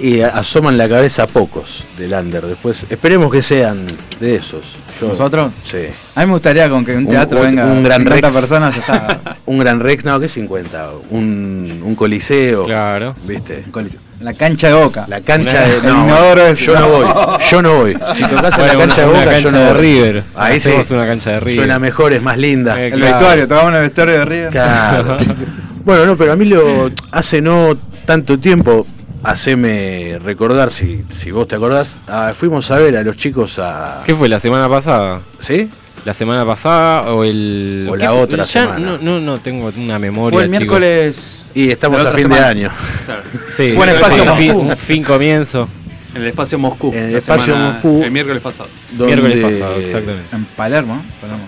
A: Y a- asoman la cabeza pocos del under. Después, esperemos que sean de esos. Yo-
G: ¿Nosotros?
A: Sí.
G: A mí me gustaría con que un teatro
A: un,
G: venga
A: un gran
G: 50
A: Rex.
G: personas, ya está.
A: un gran Rex, no, que 50. Un, un coliseo.
B: Claro.
A: ¿Viste?
G: La cancha de boca.
A: La cancha de. No, yo no voy. Yo no voy. Si tocas en
B: Bueno,
A: la cancha de boca,
B: cancha
A: yo no
B: de
A: voy.
B: River.
A: Ahí sí.
B: Hacemos una cancha de River.
A: Suena mejor, es más linda.
B: Eh,
G: El
B: Claro.
G: vestuario, tocamos en el vestuario de River.
A: Claro. bueno, no, pero a mí lo hace no tanto tiempo, haceme recordar, si, si vos te acordás, ah, fuimos a ver a los chicos a...
B: ¿Qué fue la semana pasada?
A: ¿Sí?
B: ¿La semana pasada o el.
A: O
B: ¿qué
A: la otra
B: Ya
A: semana.
B: No, no, no tengo una memoria.
G: Fue el
B: chicos.
G: miércoles.
A: Y estamos a fin de
G: semana.
A: año.
B: Sí,
G: Fue en
B: creo
G: Espacio
B: que fin,
G: Moscú.
B: un fin comienzo.
H: En el espacio Moscú.
A: En el espacio
H: semana-
A: Moscú.
H: El miércoles pasado.
B: Miércoles pasado, exactamente.
G: En Palermo. ¿no? Palermo.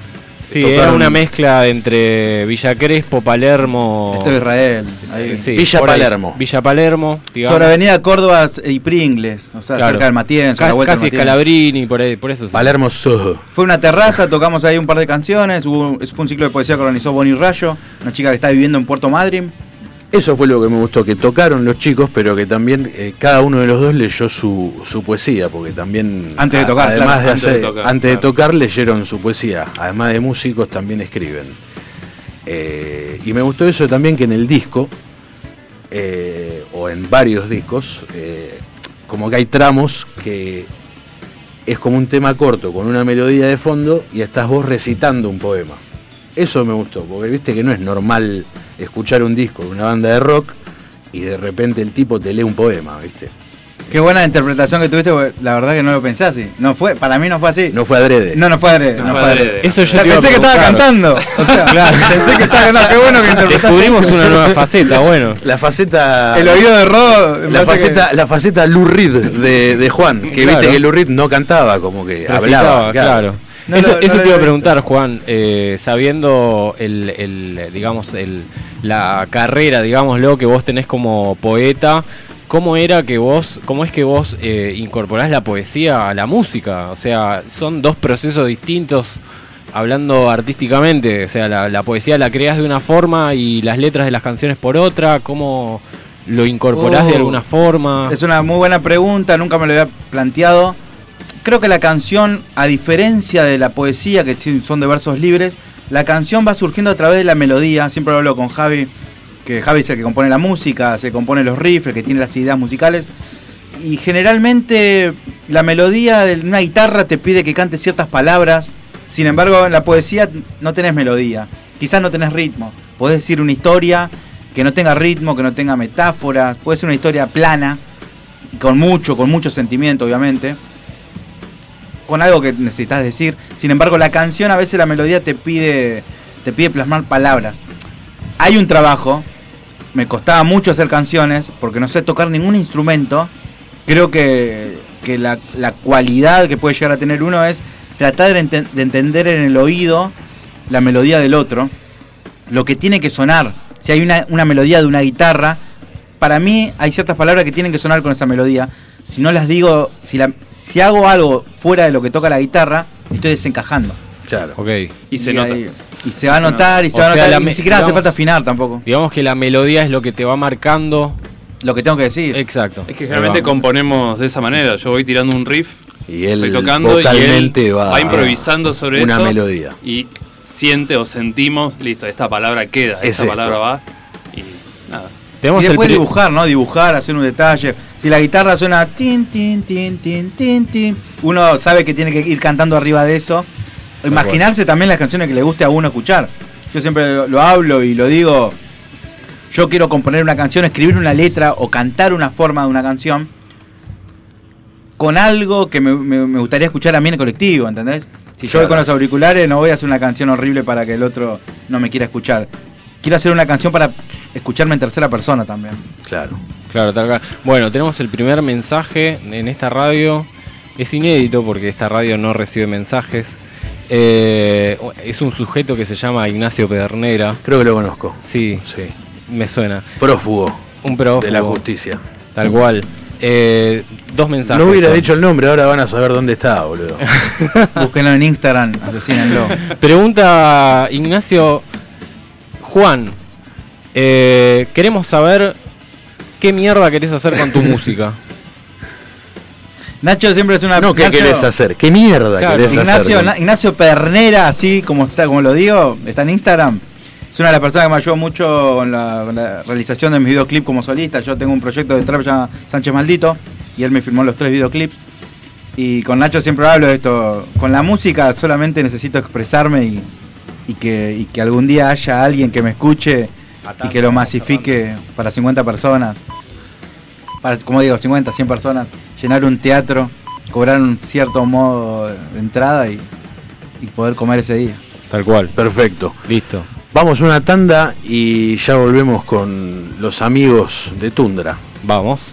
B: Sí,
A: tocaron-
B: era una mezcla entre Villa Crespo, Palermo.
G: Esto es Israel. Ahí.
B: Sí,
A: Villa
B: ahí.
A: Palermo.
B: Villa Palermo, digamos.
G: Sobre Avenida Córdoba y Pringles. O sea,
B: Claro.
G: cerca del Matienzo, la vuelta
B: casi. Scalabrini, por, ahí, por eso. sí.
A: Palermo Soho.
G: Fue una terraza, tocamos ahí un par de canciones. Hubo, fue un ciclo de poesía que organizó Bonnie Rayo, una chica que está viviendo en Puerto Madryn.
A: Eso fue lo que me gustó, que tocaron los chicos, pero que también eh, cada uno de los dos leyó su, su poesía, porque también...
G: Antes de
A: a-
G: tocar,
A: Además
G: claro.
A: de
H: Antes de
A: hacer,
H: tocar,
A: antes de tocar leyeron su poesía. Además de músicos también escriben. Eh, y me gustó eso también que en el disco, eh, o en varios discos, como que hay tramos que es como un tema corto con una melodía de fondo y estás vos recitando un poema. Eso me gustó, porque viste que no es normal escuchar un disco de una banda de rock y de repente el tipo te lee un poema, ¿viste?
G: Qué buena interpretación que tuviste, porque la verdad que no lo pensé así. No fue, para mí no fue así.
A: No fue adrede.
G: No, no fue adrede.
H: No
G: no
H: fue adrede.
G: adrede.
B: Eso yo
G: Ya
B: te iba a
G: pensé que estaba cantando. O sea,
B: Claro.
G: Pensé que estaba cantando. Qué bueno que interpretaste.
B: Descubrimos una nueva faceta, bueno.
A: La faceta.
G: El oído de Ro.
A: La faceta, la faceta Lou Reed de, de Juan, que
B: Claro.
A: viste que Lou Reed no cantaba, como que
B: Recitaba,
A: hablaba.
B: claro.
G: No
B: eso
G: no
B: eso te iba a preguntar, Juan, eh, sabiendo el, el, digamos, el, la carrera, digámoslo, que vos tenés como poeta, ¿cómo era que vos, cómo es que vos eh, incorporás la poesía a la música? O sea, son dos procesos distintos hablando artísticamente, o sea, la, la poesía la creas de una forma y las letras de las canciones por otra, ¿cómo lo incorporás de
G: Oh,
B: alguna forma?
G: Es una muy buena pregunta, nunca me lo había planteado. Creo que la canción, a diferencia de la poesía, que son de versos libres, la canción va surgiendo a través de la melodía. Siempre lo hablo con Javi, que Javi es el que compone la música, se compone los riffs, que tiene las ideas musicales. Y generalmente la melodía de una guitarra te pide que cantes ciertas palabras. Sin embargo, en la poesía no tenés melodía. Quizás no tenés ritmo. Podés decir una historia que no tenga ritmo, que no tenga metáforas. Puede ser una historia plana, con mucho, con mucho sentimiento, obviamente. Con algo que necesitas decir. Sin embargo, la canción a veces la melodía te pide, te pide plasmar palabras. Hay un trabajo. Me costaba mucho hacer canciones porque no sé tocar ningún instrumento. Creo que, que la, la cualidad que puede llegar a tener uno es tratar de, enten- de entender en el oído la melodía del otro, lo que tiene que sonar. Si hay una, una melodía de una guitarra, para mí hay ciertas palabras que tienen que sonar con esa melodía. Si no las digo, si, la, si hago algo fuera de lo que toca la guitarra, estoy desencajando.
A: Claro.
B: Ok.
H: Y se
G: Y
H: nota.
G: ahí- y se va a notar, y se
B: O
G: va a notar. ni siquiera hace falta afinar tampoco.
B: Digamos que la melodía es lo que te va marcando.
G: Lo que tengo que decir.
B: Exacto.
H: Es que generalmente componemos de esa manera. Yo voy tirando un riff,
A: Y él
H: estoy tocando y él
A: va,
H: va improvisando sobre
A: una
H: eso.
A: melodía.
H: Y siente o sentimos, listo, esta palabra queda,
A: Es
H: esta
A: esto.
H: palabra va.
B: Tenemos
G: y después dibujar, ¿no? Dibujar, hacer un detalle. Si la guitarra suena tin, tin, tin, tin, tin, tin, uno sabe que tiene que ir cantando arriba de eso. Imaginarse también las canciones que le guste a uno escuchar. Yo siempre lo, lo hablo y lo digo. Yo quiero componer una canción, escribir una letra o cantar una forma de una canción con algo que me, me- me gustaría escuchar a mí en el colectivo, ¿entendés? Si yo voy con los auriculares no voy a hacer una canción horrible para que el otro no me quiera escuchar. Quiero hacer una canción para escucharme en tercera persona también.
A: Claro.
B: Claro, tal cual. Bueno, tenemos el primer mensaje en esta radio. Es inédito porque esta radio no recibe mensajes. Eh, es un sujeto que se llama Ignacio Pedernera.
A: Creo que lo conozco.
B: Sí,
A: Sí.
B: me suena.
A: Prófugo
B: Un prófugo.
A: de la justicia.
B: Tal cual. Eh, dos mensajes.
A: No hubiera
B: son.
A: dicho el nombre, ahora van a saber dónde está, boludo.
G: Búsquenlo en Instagram, asesínenlo.
B: Pregunta Ignacio Juan. eh, queremos saber qué mierda querés hacer con tu música.
G: Nacho siempre es una
A: No, ¿qué
G: Ignacio-
A: querés hacer? ¿Qué mierda
G: Claro,
A: querés
G: Ignacio,
A: hacer?
G: Na- Ignacio Pernera, así como está, como lo digo, está en Instagram. Es una de las personas que me ayudó mucho con la, con la realización de mis videoclips como solista. Yo tengo un proyecto de trap que se llama Sánchez Maldito y él me filmó los tres videoclips. Y con Nacho siempre hablo de esto. Con la música solamente necesito expresarme y, y que, y que algún día haya alguien que me escuche y que lo masifique para 50 personas. Para, como digo, 50, 100 personas. Llenar un teatro, cobrar un cierto modo de entrada y, y poder comer ese día.
B: Tal cual.
A: Perfecto.
B: Listo.
A: Vamos a una tanda y ya volvemos con los amigos de Tundra.
B: Vamos.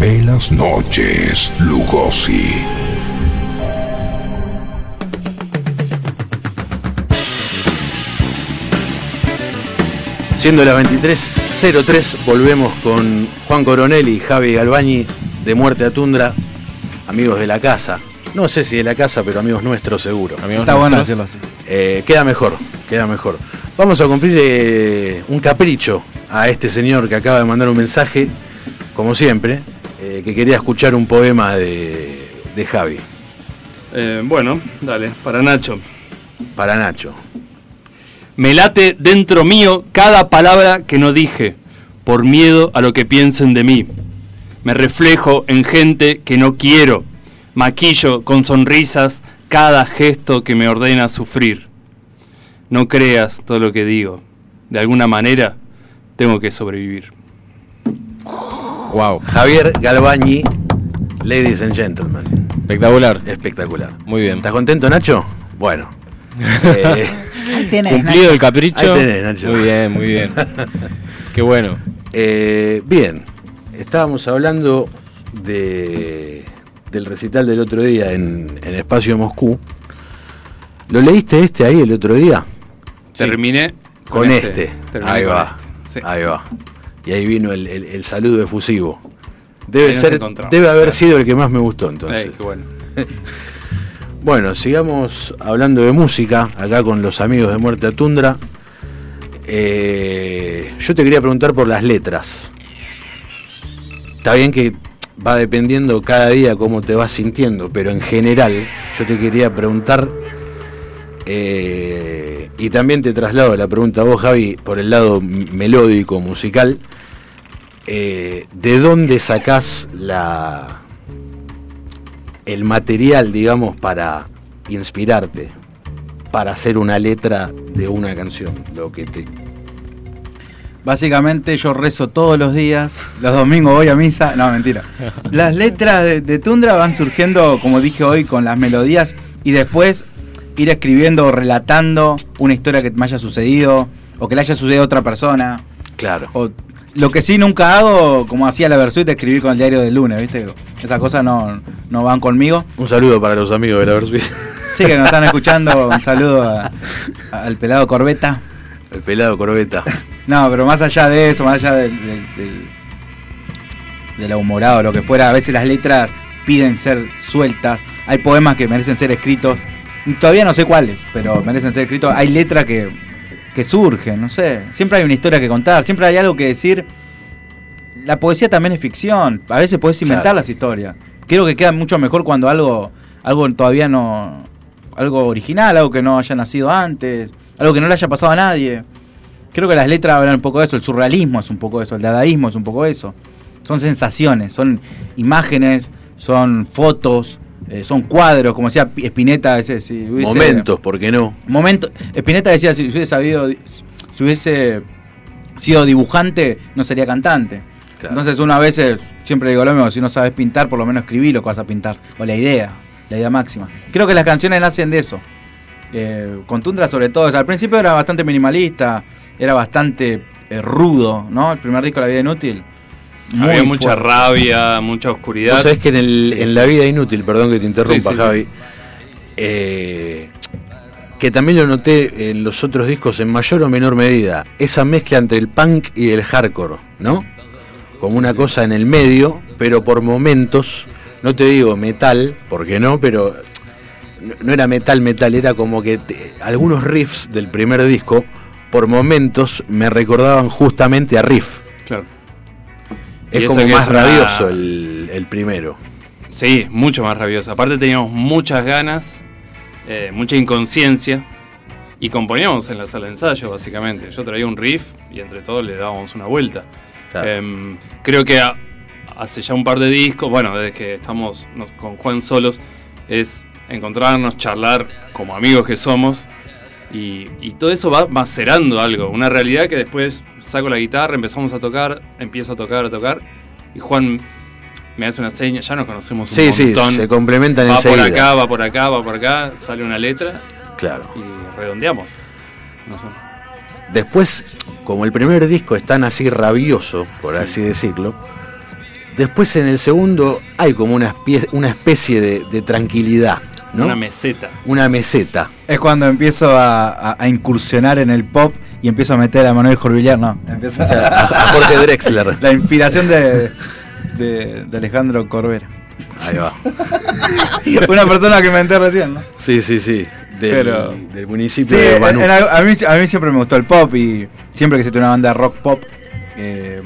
D: Ve las noches, Lugosi.
A: Siendo las 23.03, volvemos con Juan Coronel y Javi Galbañi de Muerte a Tundra, amigos de la casa. No sé si de la casa, pero amigos nuestros seguro.
G: Está bueno decirlo así.
A: Eh, queda mejor, queda mejor. Vamos a cumplir eh, un capricho a este señor que acaba de mandar un mensaje, como siempre, eh, que quería escuchar un poema de, de Javi.
H: Eh, bueno, dale, para Nacho.
A: para Nacho.
H: Me late dentro mío cada palabra que no dije, por miedo a lo que piensen de mí. Me reflejo en gente que no quiero, maquillo con sonrisas cada gesto que me ordena sufrir. No creas todo lo que digo. De alguna manera tengo que sobrevivir.
A: Wow. Javier Galbañi, ladies and gentlemen.
B: Espectacular.
A: Espectacular.
B: Muy bien.
A: ¿Estás contento, Nacho? Bueno. Eh,
I: Ahí tenés,
B: Cumplido
I: Nacho.
B: el capricho.
A: Ahí tenés, Nacho.
B: Muy bien, muy bien. Qué bueno.
A: Eh, bien, estábamos hablando de, del recital del otro día en, en Espacio Moscú. ¿Lo leíste este ahí el otro día?
H: Terminé
A: Con este.
H: Terminé
A: Ahí
H: con
A: va.
H: este. Sí.
A: Ahí va. Y ahí vino el, el- el saludo efusivo. Debe, ser, debe haber sido el que más me gustó entonces.
H: Ey, qué bueno.
A: Bueno, sigamos hablando de música, acá con los amigos de Muerte a Tundra. Eh, yo te quería preguntar por las letras. Está bien que va dependiendo cada día cómo te vas sintiendo, pero en general yo te quería preguntar, eh, y también te traslado la pregunta a vos, Javi, por el lado melódico, musical, eh, ¿de dónde sacás la, el material, digamos, para inspirarte, para hacer una letra de una canción? Lo que te,
G: Básicamente yo rezo todos los días, los domingos voy a misa, no mentira. Las letras de Tundra van surgiendo, como dije hoy, con las melodías y después ir escribiendo o relatando una historia que me haya sucedido o que le haya sucedido a otra persona.
A: Claro.
G: O, lo que sí nunca hago, como hacía la Versuit, escribir con el diario del lunes, ¿viste? Esas cosas no, no van conmigo.
A: Un saludo para los amigos de la Versuit.
G: Sí, que nos están escuchando, un saludo a- al pelado Corbeta.
A: El pelado Corbeta.
G: No, pero más allá de eso, más allá del, del, del- de la humorada o lo que fuera, a veces las letras piden ser sueltas. Hay poemas que merecen ser escritos. Todavía no sé cuáles, pero merecen ser escritos. Hay letras que, que surgen, no sé. Siempre hay una historia que contar, siempre hay algo que decir. La poesía también es ficción. A veces puedes inventar
A: Claro.
G: las historias. Creo que queda mucho mejor cuando algo, algo todavía no. Algo original, algo que no haya nacido antes, algo que no le haya pasado a nadie. Creo que las letras hablan un poco de eso, el surrealismo es un poco eso, el dadaísmo es un poco eso. Son sensaciones, son imágenes, son fotos, eh, son cuadros, como decía Pi- Spinetta veces. Si hubiese-
A: Momentos, ¿por qué no?
G: Momento, Spinetta decía, si hubiese sabido, si hubiese sido dibujante, no sería cantante. Entonces uno a veces, siempre digo lo mismo, si no sabes pintar, por lo menos escribí lo que vas a pintar, o la idea, la idea máxima. Creo que las canciones nacen de eso. Eh, con Tundra sobre todo, o sea, al principio era bastante minimalista, era bastante eh, rudo, ¿no? El primer disco, La Vida Inútil.
H: Había mucha
G: fuerte.
H: rabia, mucha oscuridad.
A: Vos sabés que en, el, en. La Vida Inútil, perdón que te interrumpa,
H: Sí, sí, sí.
A: Javi, eh, que también lo noté en los otros discos en mayor o menor medida, esa mezcla entre el punk y el hardcore, ¿no? Como una cosa en el medio, pero por momentos, no te digo metal, porque no, pero no- no era metal, metal, era como que te- algunos riffs del primer disco, por momentos me recordaban justamente a riff.
H: Claro.
A: Es como más
H: es una-
A: rabioso el, el primero.
H: Sí, mucho más rabioso. Aparte teníamos muchas ganas, eh, mucha inconsciencia y componíamos en la sala de ensayo, básicamente. Yo traía un riff y entre todos le dábamos una vuelta. Em, creo que a- hace ya un par de discos, bueno, desde que estamos nos- con Juan solos, es encontrarnos, charlar como amigos que somos y, y todo eso va macerando algo, una realidad que después saco la guitarra, empezamos a tocar, empiezo a tocar, a tocar y Juan me hace una seña, ya nos conocemos un
A: Sí, sí,
H: montón.
A: se complementan
H: Va por
A: enseguida.
H: acá, va por acá, va por acá, sale una letra
A: Claro.
H: y redondeamos. No sé.
A: Después, como el primer disco es tan así rabioso, por así decirlo, después en el segundo hay como una, especie de, de tranquilidad, ¿no?
H: Una meseta.
A: Una meseta.
G: Es cuando empiezo a, a- a incursionar en el pop y empiezo a meter a Manuel Jorvillar, no. Empieza
A: A- a Jorge Drexler.
G: La inspiración de, de- de Alejandro Corbera.
A: Ahí va.
G: Una persona que inventé recién, ¿no?
A: Sí, sí, sí. Del,
G: Pero-
A: del municipio
G: Sí,
A: de
G: en-
A: Banús.
G: en a, mí, a mí siempre me gustó el pop y siempre que se tiene una banda rock pop, eh,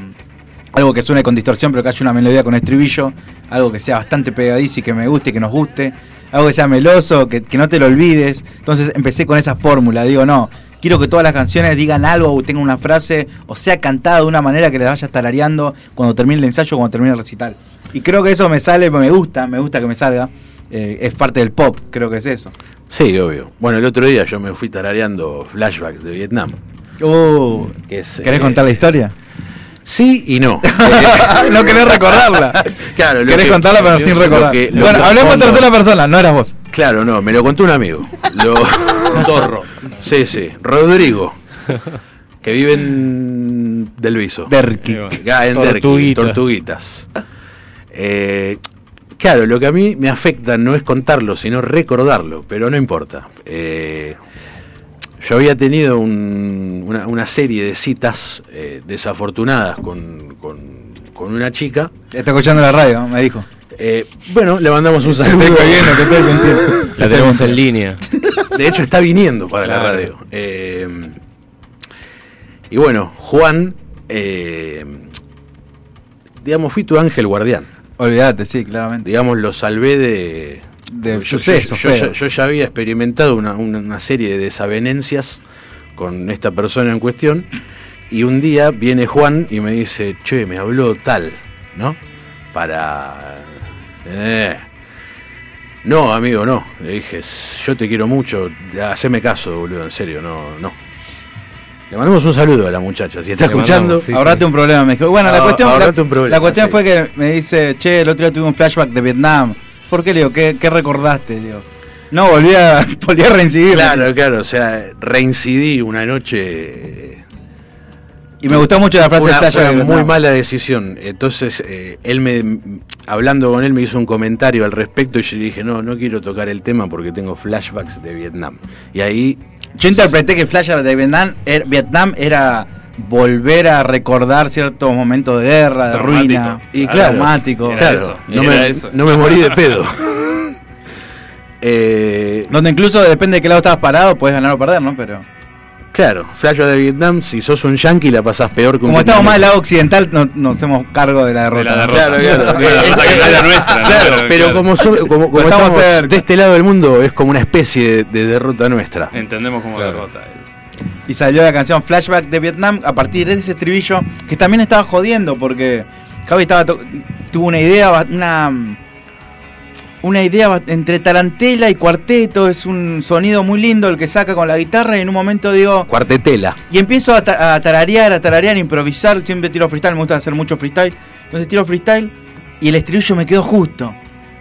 G: algo que suene con distorsión pero que haya una melodía con estribillo, algo que sea bastante pegadizo y que me guste y que nos guste, algo que sea meloso, que, que no te lo olvides. Entonces empecé con esa fórmula, digo, no, quiero que todas las canciones digan algo o tengan una frase o sea cantada de una manera que les vaya tarareando cuando termine el ensayo o cuando termine el recital. Y creo que eso me sale, me gusta, me gusta que me salga. Eh, es parte del pop, creo que es eso.
A: Sí, obvio. Bueno, el otro día yo me fui tarareando flashbacks de Vietnam.
G: Uh,
A: que es,
G: ¿Querés
A: eh,
G: contar la historia?
A: Sí y no.
G: no querés recordarla.
A: Claro, lo
G: Querés
A: que-
G: contarla pero sin recordar.
A: que-
G: bueno,
A: que-
G: hablemos en tercera persona, no eras vos.
A: Claro, no, me lo contó un amigo. Lo...
H: Zorro.
A: Sí, sí. Rodrigo. Que vive en Del Viso.
G: Derqui.
A: Ah, en Derqui,
B: Tortuguitas.
A: Tortuguitas. Eh, claro, lo que a mí me afecta no es contarlo, sino recordarlo, pero no importa. Eh, yo había tenido un- una, una serie de citas eh, desafortunadas con, con- con una chica.
G: Está escuchando la radio, me dijo.
A: Eh, bueno, le mandamos un saludo.
G: mintiendo.
B: La tenemos en línea.
A: De hecho, está viniendo para la
B: Claro.
A: radio. Eh, y bueno, Juan, eh, digamos, fui tu ángel guardián.
G: Olvídate, sí, claramente.
A: Digamos, lo salvé de.
G: De
A: yo, yo-
G: sucesos
A: yo- yo- ya había experimentado una, una- serie de desavenencias con esta persona en cuestión. Y un día viene Juan y me dice, che, me habló tal, ¿no? Para. eh. No, amigo, no. Le dije, yo te quiero mucho, haceme caso, boludo, en serio, no, no. Le mandamos un saludo a la muchacha, si está
B: Le
A: escuchando.
B: mandamos, sí.
G: ahorrate un problema, me dijo. Bueno, la
A: Ah,
G: cuestión, la,
A: ahorrate un problema,
G: la cuestión
A: sí.
G: fue que me dice, che, el otro día tuve un flashback de Vietnam. ¿Por qué, le digo? ¿Qué, qué recordaste? Le digo, no, volví a, volví a reincidir.
A: Claro, claro, o sea, reincidí una noche.
G: Y me gustó mucho la frase
A: una,
G: de
A: una muy mala decisión. Entonces, eh, él me, hablando con él, me hizo un comentario al respecto y yo le dije, no, no quiero tocar el tema porque tengo flashbacks de Vietnam. Y ahí,
G: Yo interpreté que el flashback de Vietnam, er- Vietnam era volver a recordar ciertos momentos de guerra, de
H: Traumático.
G: ruina,
A: y claro,
G: traumático.
H: Era
A: claro,
H: eso,
A: no,
H: era
A: me,
H: eso.
A: no me morí de pedo. Eh,
G: Donde incluso depende de qué lado estabas parado, puedes ganar o perder, ¿no? Pero
A: claro, flashback de Vietnam, si sos un yankee la pasás peor que un
G: como estamos más del lado occidental, no, nos hacemos cargo de la derrota.
H: De la derrota.
A: Claro, claro. Claro, pero como, so- como, como
G: Estamos
A: de este lado del mundo, es como una especie de, de derrota nuestra.
H: Entendemos como
B: Claro.
H: derrota es.
G: Y salió la canción Flashback de Vietnam a partir de ese estribillo que también estaba jodiendo porque Javi estaba tuvo una idea, una una idea entre tarantela y cuarteto, es un sonido muy lindo el que saca con la guitarra y en un momento digo,
A: Cuartetela.
G: y empiezo a, ta- a tararear, a tararear, a improvisar, siempre tiro freestyle, me gusta hacer mucho freestyle, entonces tiro freestyle y el estribillo me quedó justo,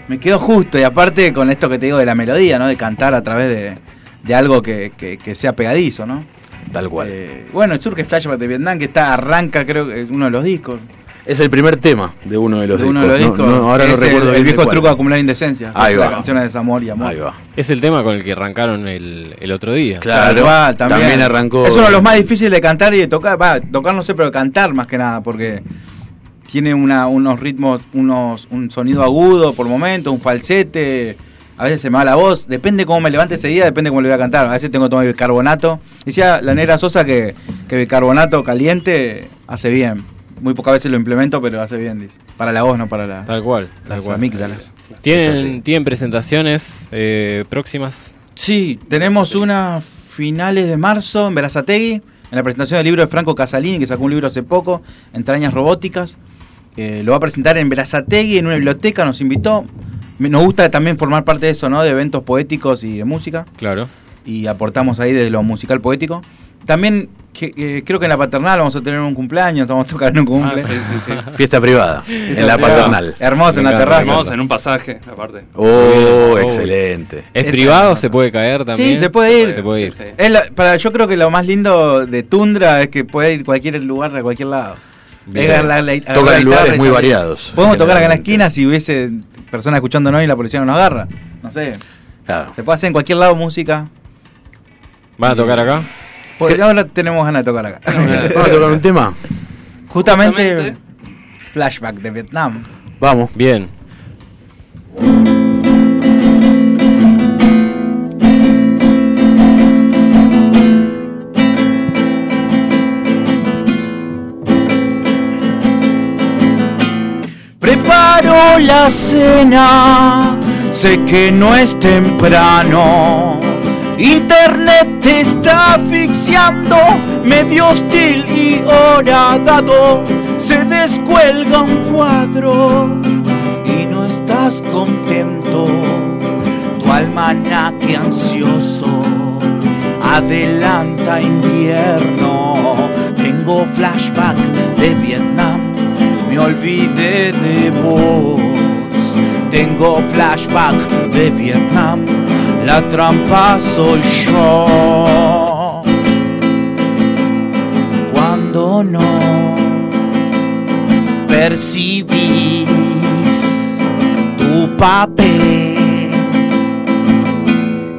G: me quedó justo y aparte con esto que te digo de la melodía, ¿no? De cantar a través de, de algo que, que- que sea pegadizo, ¿no?
A: Tal cual.
G: Eh, bueno, surge Flashback de Vietnam, que está arranca, creo que es uno de los discos.
A: Es el primer tema de uno de los
G: de
A: discos.
G: uno de los discos.
A: no, ahora no recuerdo
G: el, viejo truco de acumular indecencia. que
A: Ahí va.
G: Canciones de desamor y amor.
A: Ahí va.
B: Es el tema con el que arrancaron el, el otro día.
A: Claro,
G: también
A: arrancó.
G: Es uno de los más difíciles de cantar y de tocar. Va, tocar no sé, pero cantar más que nada, porque tiene una, unos ritmos, unos, un sonido agudo por momento, un falsete. A veces se me va la voz, depende cómo me levante ese día, depende cómo le voy a cantar. A veces tengo que tomar bicarbonato. Decía la negra Sosa que, que bicarbonato caliente hace bien. Muy pocas veces lo implemento, pero hace bien, dice. Para la voz, no para la,
B: Tal cual. Tal
G: las
B: cual.
G: amígdalas.
B: ¿Tienen, ¿Tienen presentaciones eh, próximas?
G: Sí, tenemos unas finales de marzo en Berazategui, en la presentación del libro de Franco Casalini, que sacó un libro hace poco, Entrañas Robóticas. Eh, lo va a presentar en Berazategui, en una biblioteca, nos invitó. Nos gusta también formar parte de eso, ¿no? De eventos poéticos y de música.
B: Claro.
G: Y aportamos ahí desde lo musical poético. También que- que creo que en la paternal vamos a tener un cumpleaños, vamos a tocar en un
H: Ah,
G: cumple.
H: sí, sí, sí.
A: Fiesta privada. en la
G: privada.
A: paternal.
G: Hermoso, en la terraza.
H: Vamos en un pasaje, aparte.
A: Oh,
B: Oh.
A: excelente.
B: ¿Es
G: Esta-
B: privado? ¿Se puede caer también?
G: Sí, se puede ir.
B: Se puede ir.
H: Sí, sí.
G: Es la- para, yo creo que lo más lindo de Tundra es que puede ir cualquier lugar a cualquier lado. Es
A: Tocan lugares muy variados.
G: Podemos tocar acá en la esquina si hubiese personas escuchándonos y la policía no nos agarra. No sé.
A: Claro.
G: Se puede hacer en cualquier lado música.
B: ¿Van a tocar acá?
G: Porque ahora tenemos ganas de tocar acá.
A: Vamos a tocar un tema.
G: Justamente,
H: Justamente.
G: flashback de Vietnam.
A: Vamos.
B: Bien.
G: La cena, sé que no es temprano. Internet te está asfixiando, medio hostil y horadado. Se descuelga un cuadro y no estás contento. Tu almanaque ansioso adelanta invierno. Tengo flashback de Vietnam, me olvidé de vos. Tengo flashback de Vietnam, la trampa soy yo. Cuando no percibís tu papel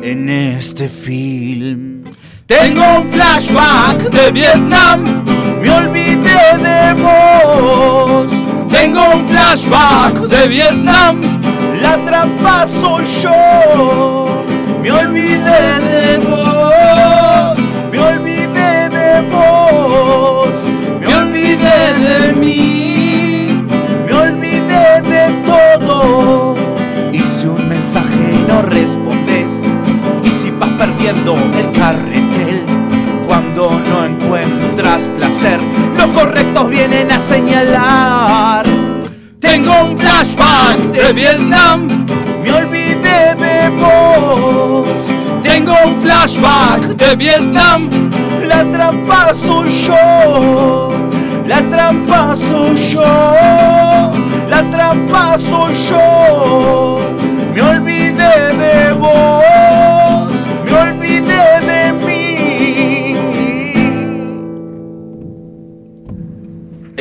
G: en este film. Tengo un flashback de Vietnam, me olvidé vos. Tengo un flashback de Vietnam, la trampa soy yo. Me olvidé de vos, me olvidé de vos, me olvidé de mí, me olvidé de todo. Hice un mensaje y no respondes. Y si vas perdiendo el carretel, cuando no encuentras placer, los correctos vienen a señalar. Tengo un flashback de Vietnam, me olvidé de vos. Tengo un flashback de Vietnam, la trampa soy yo. La trampa soy yo, la trampa soy yo.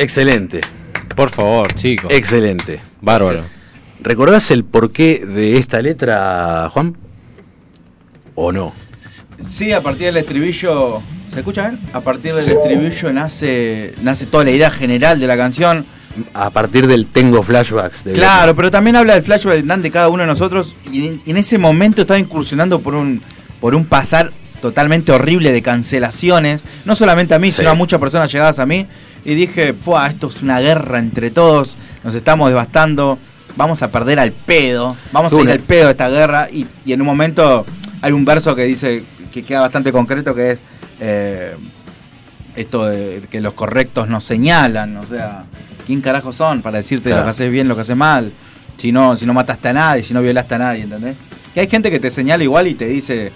A: Excelente.
B: Por favor, chicos.
A: Excelente.
B: Bárbaro.
A: ¿Recordás el porqué de esta letra, Juan? ¿O no?
G: Sí, a partir del estribillo. ¿Se escucha bien? A partir del estribillo nace, nace toda la idea general de la canción.
A: A partir del tengo flashbacks. de
G: Claro, pero también habla del flashback de cada uno de nosotros. Y en, y en ese momento estaba incursionando por un, por un pasar totalmente horrible de cancelaciones. No solamente a mí,
A: Sí.
G: sino a muchas personas llegadas a mí. Y dije, "Fua, esto es una guerra entre todos. Nos estamos devastando. Vamos a perder al pedo. Vamos a ir al pedo de esta guerra. Y, y en un momento hay un verso que dice, que queda bastante concreto, que es... eh, esto de que los correctos nos señalan, o sea, ¿quién carajo son para decirte lo que haces bien, lo que haces mal? Si no, si no mataste a nadie, si no violaste a nadie, ¿entendés? Que hay gente que te señala igual y te dice,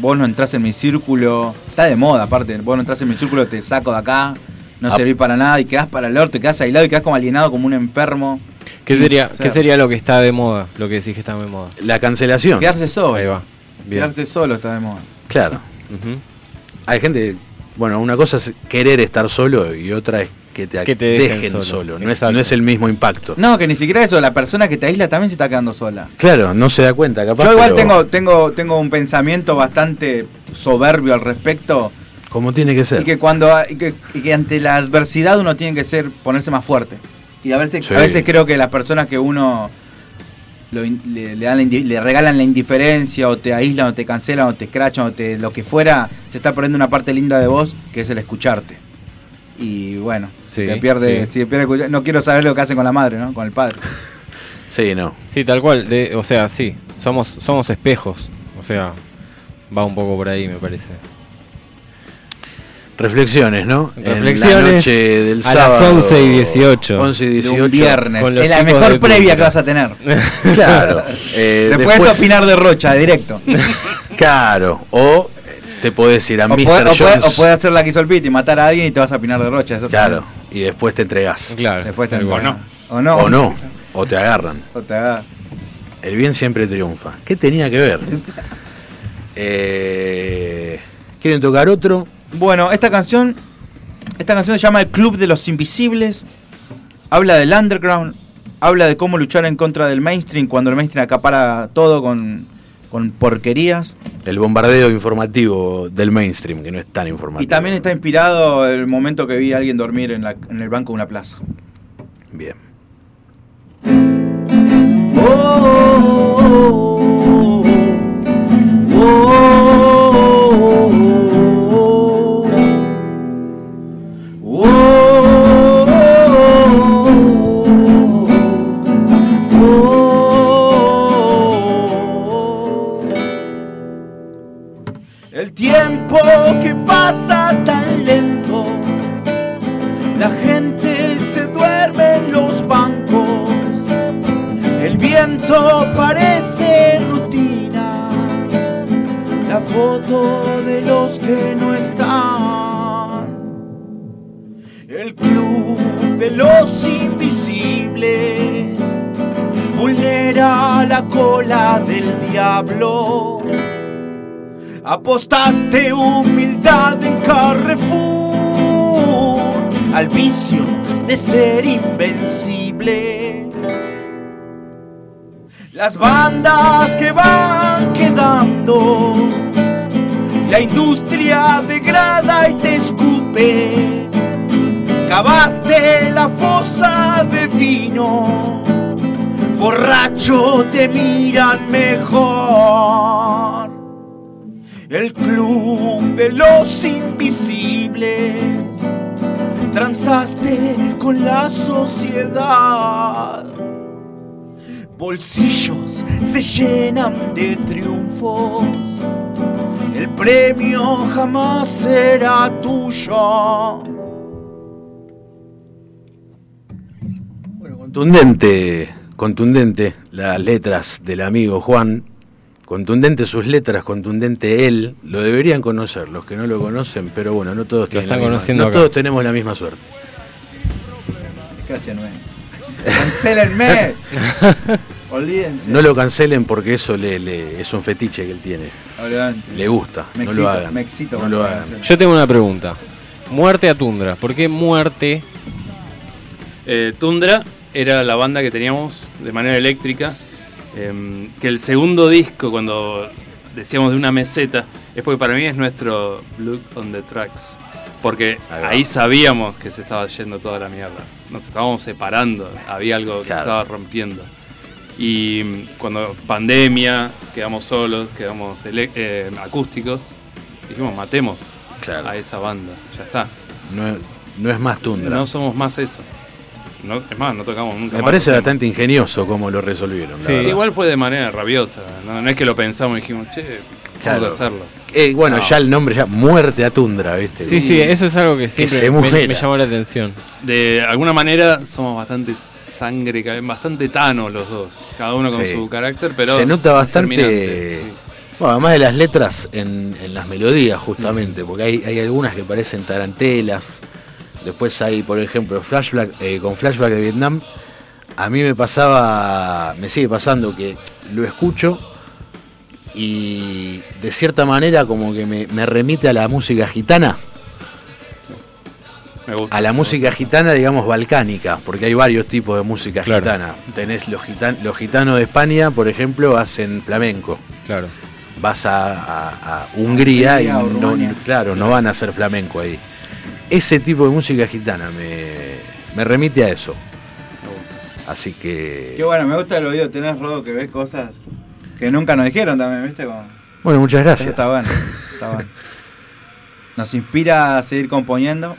G: vos no entras en mi círculo, está de moda aparte, vos no entras en mi círculo, te saco de acá, no
B: Ah.
G: servís para nada y quedás para el orto, te quedás aislado y quedás como alienado como un enfermo.
B: ¿Qué sería,
G: ser.
B: ¿Qué sería lo que está de moda? Lo que decís que está de moda.
A: La cancelación.
G: Quedarse solo.
B: Ahí va. Bien.
G: Quedarse solo está de moda.
A: Claro. Hay gente. Bueno, una cosa es querer estar solo y otra es que te,
B: Que te
A: dejen,
B: dejen
A: solo.
B: solo.
A: No, es,
B: Exacto.
A: no es el mismo impacto.
G: No, que ni siquiera eso, la persona que te aísla también se está quedando sola.
A: Claro, no se da cuenta, capaz.
G: Yo igual
A: pero
G: tengo, tengo, tengo un pensamiento bastante soberbio al respecto.
A: Como tiene que ser.
G: Y que cuando y que, y que ante la adversidad uno tiene que ser ponerse más fuerte. Y a veces,
A: Sí.
G: a veces creo que las personas que uno lo le, le dan la indi- le regalan la indiferencia o te aíslan o te cancelan o te escrachan o te lo que fuera, se está perdiendo una parte linda de vos que es el escucharte. Y bueno,
B: Sí,
G: si te pierde,
B: sí.
G: si te pierde escuchar- no quiero saber lo que hacen con la madre, ¿no? Con el padre.
A: Sí, no.
B: Sí, tal cual. De, o sea, sí. Somos, somos espejos. O sea, va un poco por ahí, me parece.
A: Reflexiones, ¿no? En
B: Reflexiones
A: la noche del
B: a las
A: sábado.
B: 11 y 18.
A: 11 y
G: De
A: 18.
G: un viernes. Es la mejor previa que vas a tener.
A: Claro. Eh,
G: después, de opinar de Rocha, directo.
A: Claro. O te podés ir a
G: O
A: Mr.
G: puede, o, puede,
A: Jones.
G: o puede hacer la que hizo el matar a alguien y te vas a opinar de Rocha. Eso
A: Claro.
G: también.
A: Y después te entregás.
B: Claro.
G: Después te
B: cual.
G: entregan. O no.
A: O no. O te agarran.
G: O te haga-
A: El bien siempre triunfa. ¿Qué tenía que ver? Eh, ¿Quieren tocar otro?
G: Bueno, esta canción. Esta canción se llama El Club de los Invisibles. Habla del underground. Habla de cómo luchar en contra del mainstream cuando el mainstream acapara todo con, con porquerías.
A: El bombardeo informativo del mainstream, que no es tan informativo.
G: Y también está inspirado el momento que vi a alguien dormir en, la- en el banco de una plaza.
A: Bien.
G: El parece rutina, la foto de los que no están, el club de los invisibles vulnera la cola del diablo. Apostaste humildad en Carrefour al vicio de ser invencible. Las bandas que van quedando, la industria degrada y te escupe. Cavaste la fosa de vino, borracho te miran mejor. El club de los invisibles, transaste con la sociedad. Bolsillos se llenan de triunfos, el premio jamás será tuyo.
A: Contundente, contundente las letras del amigo Juan, contundente sus letras, contundente él, lo deberían conocer los que no lo conocen, pero bueno, no todos, tienen la
B: están
A: misma- no todos tenemos la misma suerte.
G: ¡Cancélenme! Olvídense.
A: No lo cancelen porque eso le, le- es un fetiche que él tiene. Le gusta,
G: Me
A: no
G: excito,
A: lo hagan.
G: me excito
A: no lo hagan.
B: Yo tengo una pregunta. Muerte a Tundra. ¿Por qué muerte?
H: Eh, Tundra era la banda que teníamos de manera eléctrica. em, que el segundo disco, cuando decíamos de una meseta, es porque para mí es nuestro Blood on the Tracks. Porque
A: Ahí
H: sabíamos que se estaba yendo toda la mierda. Nos estábamos separando, había algo que
A: Claro.
H: se estaba rompiendo. Y mm, cuando pandemia, quedamos solos, quedamos eh, acústicos, dijimos, matemos
A: Claro.
H: a esa banda, ya está.
A: No, no es más tundra.
H: No somos más eso. No, es más, no tocamos nunca
A: Me
H: más
A: parece bastante ingenioso cómo lo resolvieron.
H: Sí, igual fue de manera rabiosa. No, no es que lo pensamos y dijimos, che,
A: Claro.
H: vamos a hacerlo.
A: Eh, bueno,
H: No.
A: ya el nombre ya muerte a tundra, ¿viste?
B: Sí, sí, eso es algo que siempre me, me llamó la atención.
H: De alguna manera somos bastante sangre, bastante tanos los dos. Cada uno con
A: Sí.
H: su carácter, pero.
A: se nota bastante.
H: sí.
A: Bueno, además de las letras en, en las melodías, justamente, porque hay, hay algunas que parecen tarantelas. Después hay, por ejemplo, flashback, eh, con flashback de Vietnam. A mí me pasaba, me sigue pasando que lo escucho y de cierta manera como que me, me remite a la música gitana.
H: Me gusta.
A: A la música gitana, digamos, balcánica, porque hay varios tipos de música
B: Claro.
A: gitana. Tenés los, gitan- los gitanos de España, por ejemplo, hacen flamenco.
B: Claro.
A: Vas a, a- a Hungría y
G: Hungría
A: no, claro, no van a hacer flamenco ahí. Ese tipo de música gitana me, me remite a eso. Así que.
G: Qué bueno, me gusta el oído. Tenés, Rodo, que ves cosas que nunca nos dijeron también, ¿viste? Como...
A: Bueno, muchas
G: Eso
A: gracias.
G: está bueno, está bueno. Nos inspira a seguir componiendo.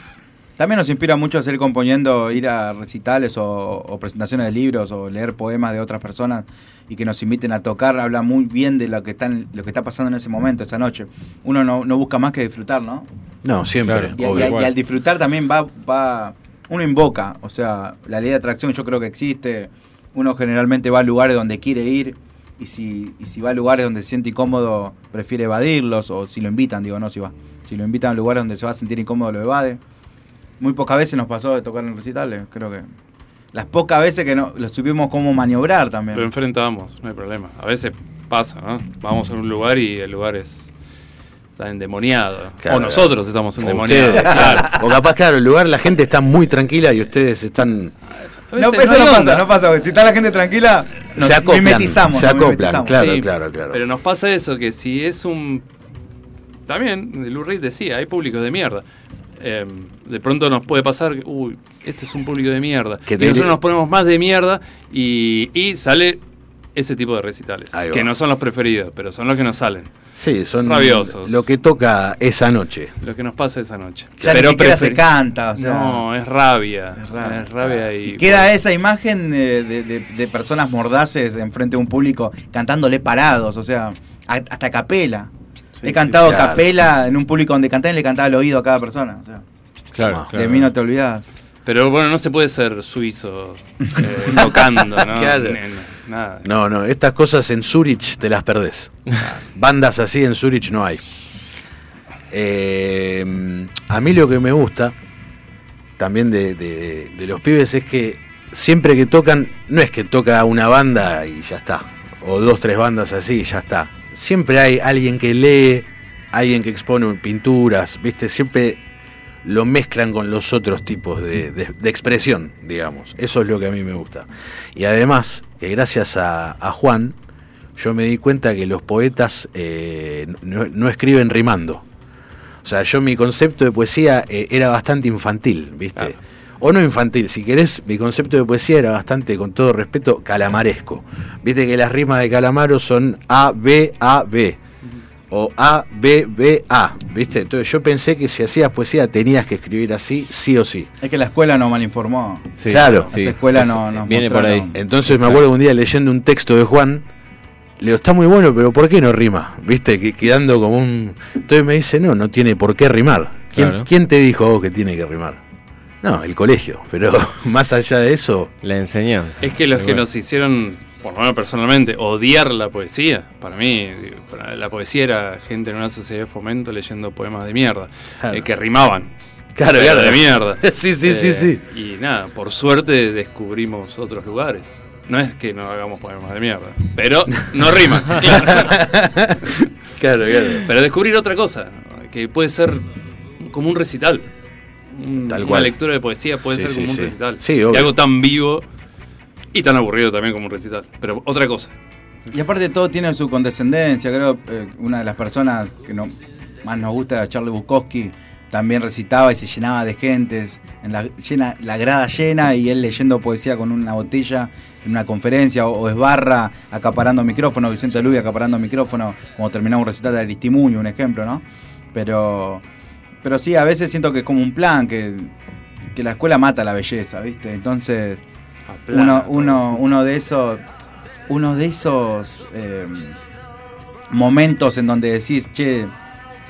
G: También nos inspira mucho a seguir componiendo, ir a recitales o, o presentaciones de libros o leer poemas de otras personas y que nos inviten a tocar. Habla muy bien de lo que, está en- lo que está pasando en ese momento, esa noche. Uno no, no busca más que disfrutar, ¿no?
A: No, siempre.
B: Claro.
G: Y, y-
A: obvio.
G: y al disfrutar también va, va, uno invoca, o sea, la ley de atracción yo creo que existe, uno generalmente va a lugares donde quiere ir y si, y si va a lugares donde se siente incómodo prefiere evadirlos o si lo invitan, digo, no, si va, si lo invitan a lugares donde se va a sentir incómodo lo evade. Muy pocas veces nos pasó de tocar en recitales, creo que las pocas veces que no lo supimos cómo maniobrar también.
H: Lo enfrentamos, no hay problema. A veces pasa, ¿no? Vamos a un lugar y el lugar es. Está endemoniado.
A: Claro,
H: o nosotros estamos endemoniados.
A: ustedes,
H: claro.
A: O capaz, claro, el lugar, la gente está muy tranquila y ustedes están.
G: No, eso no pasa, no pasa, si está la gente tranquila, nos
A: se acoplan.
G: mimetizamos.
A: se acoplan,
G: mimetizamos.
A: claro,
H: Sí,
A: claro, claro.
H: Pero nos pasa eso, que si es un... También, Lou Reed decía, hay públicos de mierda. Eh, de pronto nos puede pasar, que, uy, este es un público de mierda.
A: Que
H: y nosotros nos ponemos más de mierda y, y sale ese tipo de recitales. Que no son los preferidos, pero son los que nos salen.
A: Sí, son
H: Rabiosos.
A: lo que toca esa noche.
H: Lo que nos pasa esa noche.
G: Ya ni siquiera se canta, o sea.
H: No, es rabia.
G: Es
H: Es
G: rabia.
H: rabia, y,
G: Y queda esa imagen eh, de, de- de personas mordaces enfrente de un público cantándole parados, o sea, hasta capela. He cantado
A: claro.
G: capela en un público donde cantaba y le cantaba al oído a cada persona. o sea,
B: Claro,
G: de mí no te olvidas.
H: Pero bueno, no se puede ser suizo eh, tocando, ¿no?
A: Claro.
H: Nada.
A: No, no, estas cosas en Zurich te las perdés. Bandas así en Zurich no hay. Eh, a mí lo que me gusta también de, de- de los pibes es que siempre que tocan, no es que toca una banda y ya está, o dos, tres bandas así y ya está. Siempre hay alguien que lee, alguien que expone pinturas, ¿viste? Siempre lo mezclan con los otros tipos de, de- de expresión, digamos. Eso es lo que a mí me gusta. Y además, que gracias a, a Juan, yo me di cuenta que los poetas eh, no, no escriben rimando. O sea, yo mi concepto de poesía eh, era bastante infantil, ¿viste? O no infantil, si querés, mi concepto de poesía era bastante, con todo respeto, calamaresco. Viste que las rimas de Calamaro son A, B, A, B. O A, B, B, A. ¿Viste? Entonces yo pensé que si hacías poesía tenías que escribir así, sí o sí.
G: Es que la escuela no malinformó.
A: claro.
G: Esa escuela no nos mostraron.
A: Entonces me acuerdo un día leyendo un texto de Juan, le digo, está muy bueno, pero ¿por qué no rima? ¿Viste? Que, quedando como un... Entonces me dice, no, no tiene por qué rimar. ¿Quién,
B: Claro.
A: quién te dijo a vos que tiene que rimar? No, el colegio, pero más allá de eso...
B: La enseñanza.
H: Es que los que nos hicieron, por lo menos personalmente, odiar la poesía, para mí, la poesía era gente en una sociedad de fomento leyendo poemas de mierda,
A: Claro.
H: eh, que rimaban.
A: Claro, claro.
H: de mierda. Eh,
A: Sí, sí, sí, sí.
H: Y nada, por suerte descubrimos otros lugares. No es que no hagamos poemas de mierda, pero no riman. claro.
A: Claro, claro.
H: Pero descubrir otra cosa, que puede ser como un recital.
A: Tal
H: una
A: cual.
H: lectura de poesía puede
A: Sí,
H: ser
A: sí,
H: como un
A: sí.
H: recital.
A: Sí,
H: y
A: obvio.
H: algo tan vivo y tan aburrido también como un recital. Pero otra cosa.
G: Y aparte todo tiene su condescendencia, creo eh, una de las personas que no, más nos gusta, Charlie Bukowski, también recitaba y se llenaba de gentes, en la, llena, la grada llena y él leyendo poesía con una botella en una conferencia, o, o Esbarra acaparando micrófono, Vicente Luis acaparando micrófono, como terminaba un recital de Aristimuño, un ejemplo, ¿no? Pero, pero sí, a veces siento que es como un plan, que, que la escuela mata la belleza, ¿viste? Entonces, uno, uno, uno de esos uno de esos eh, momentos en donde decís, che,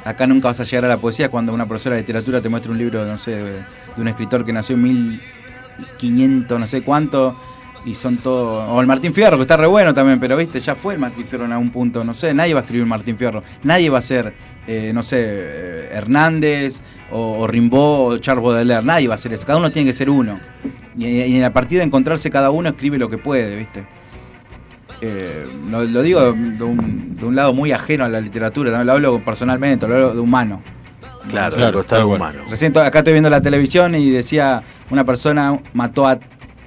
G: acá nunca vas a llegar a la poesía, cuando una profesora de literatura te muestra un libro, no sé, de, de un escritor que nació en 1500, no sé cuánto, y son todos... O el Martín Fierro, que está re bueno también, pero viste, ya fue el Martín Fierro en algún punto, no sé, nadie va a escribir Martín Fierro, nadie va a ser, eh, no sé, eh, Hernández, o, o Rimbaud, o Charles Baudelaire, nadie va a ser eso, cada uno tiene que ser uno. Y, y a partir de encontrarse cada uno, escribe lo que puede, viste. Eh, lo, lo digo de un, de un lado muy ajeno a la literatura, no lo hablo personalmente, lo hablo de humano.
A: Claro, del costado humano.
G: Recién acá estoy viendo la televisión y decía una persona mató a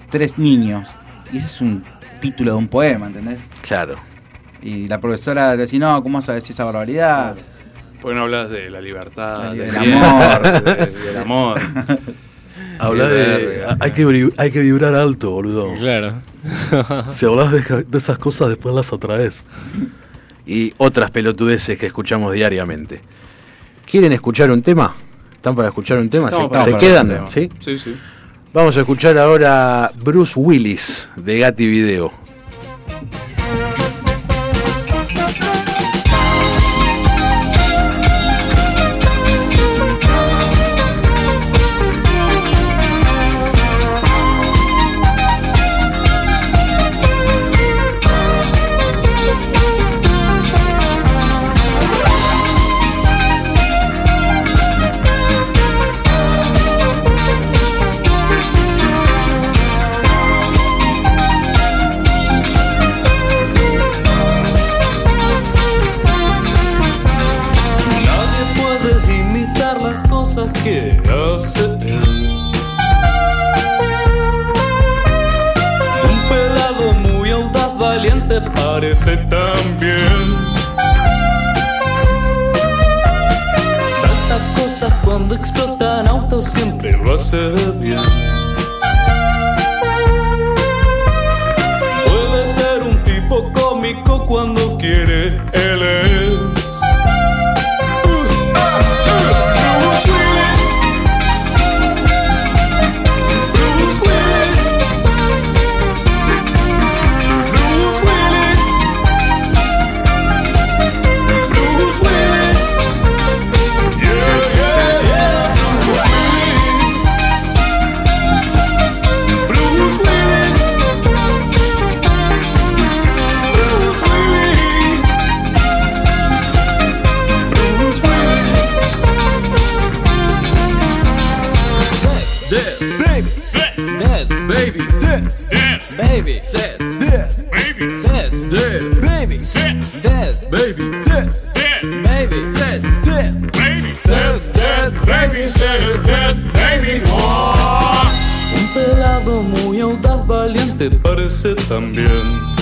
G: tres niños. Y ese es un título de un poema, ¿entendés?
A: Claro.
G: Y la profesora decía, no, ¿cómo vas a decir esa barbaridad?
H: ¿Por qué no hablas de la libertad,
G: Del amor.
H: de- del amor?
A: Habla de. Hay que, vibri- hay que vibrar alto, boludo.
B: Claro.
A: Si hablas de, de esas cosas, después las atraes. Y otras pelotudeces que escuchamos diariamente. ¿Quieren escuchar un tema? ¿Están para escuchar un tema?
H: Estamos
A: ¿Se,
H: para
A: se
H: escuchar
A: quedan?
H: tema.
A: ¿Sí?
H: Sí, sí.
A: Vamos a escuchar ahora Bruce Willis de Gatti Video.
F: Siempre lo hace bien.
J: También.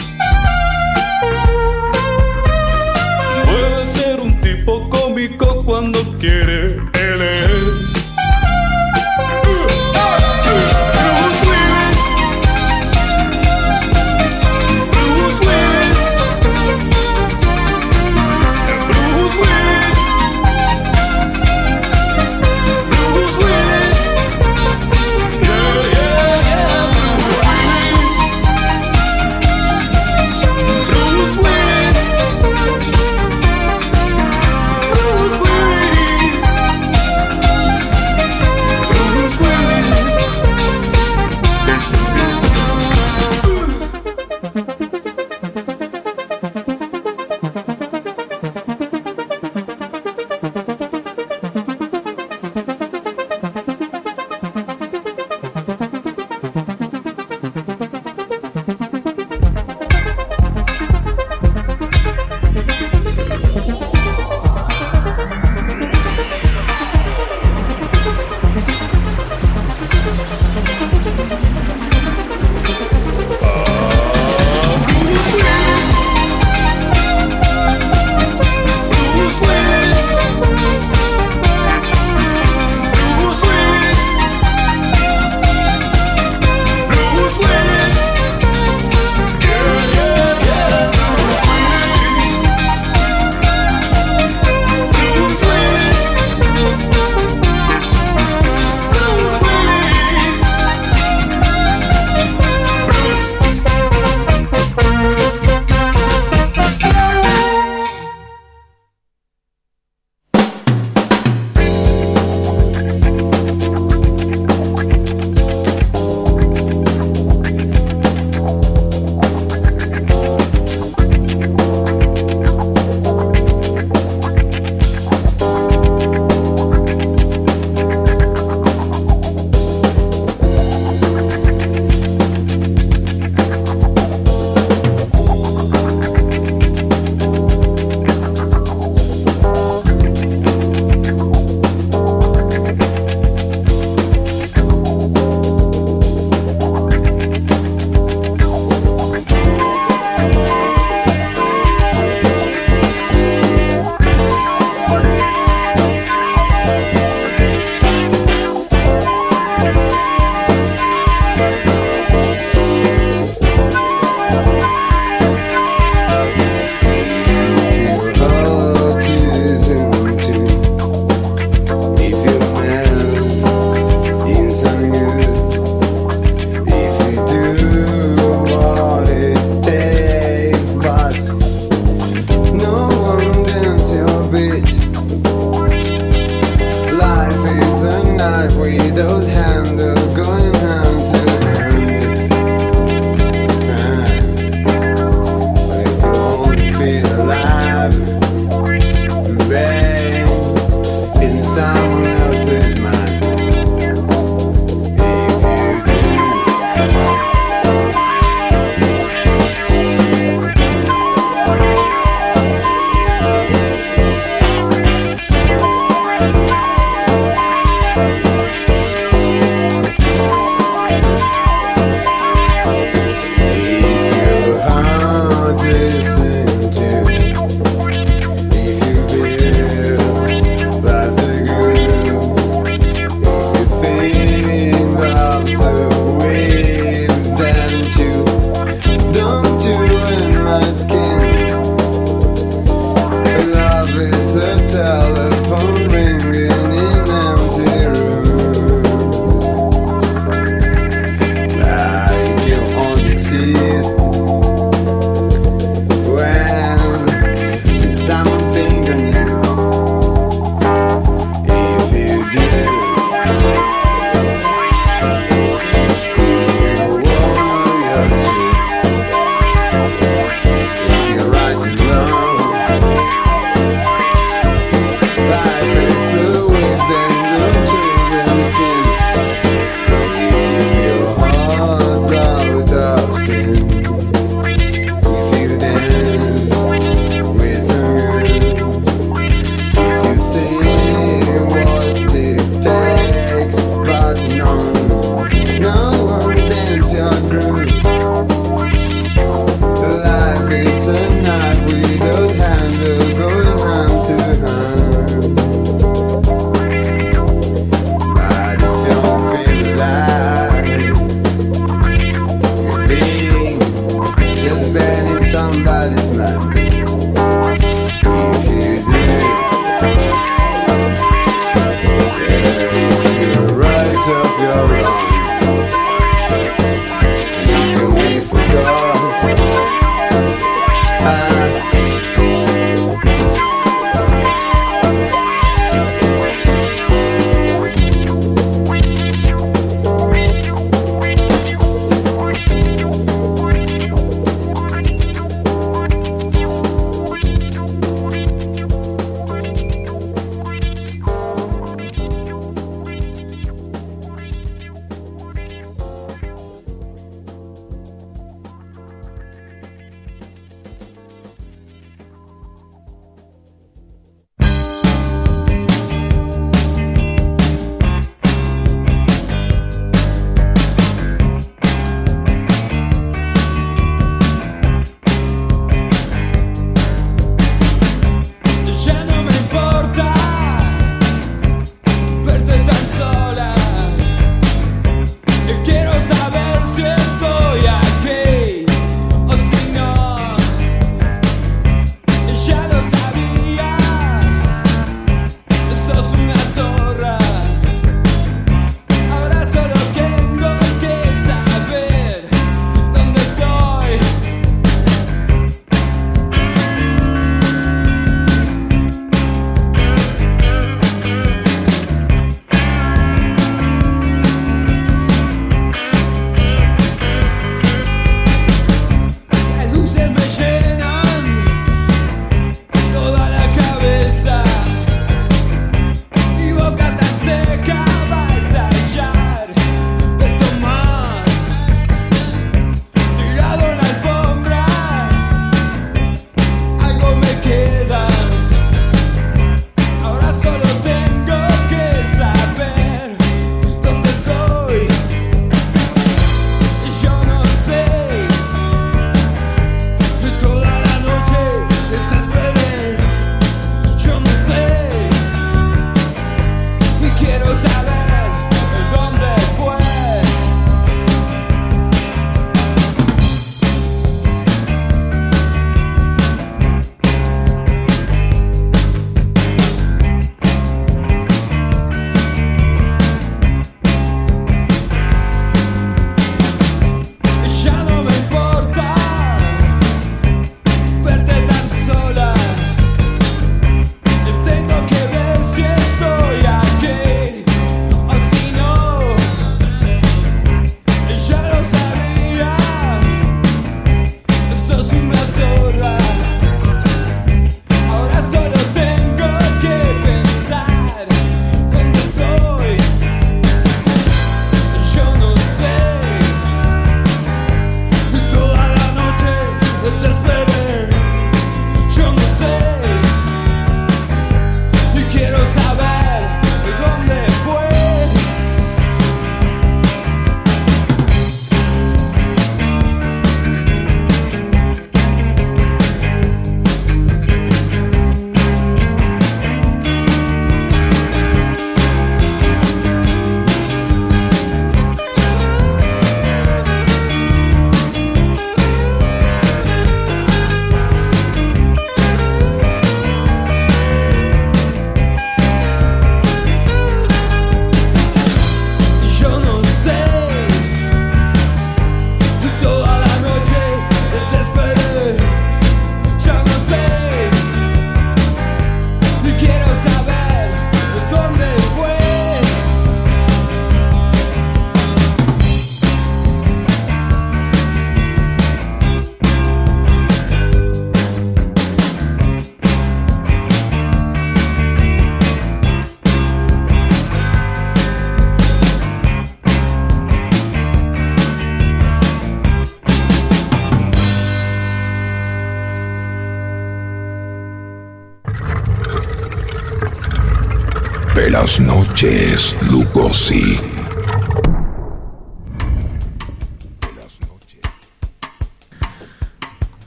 D: Noches, Lugosi.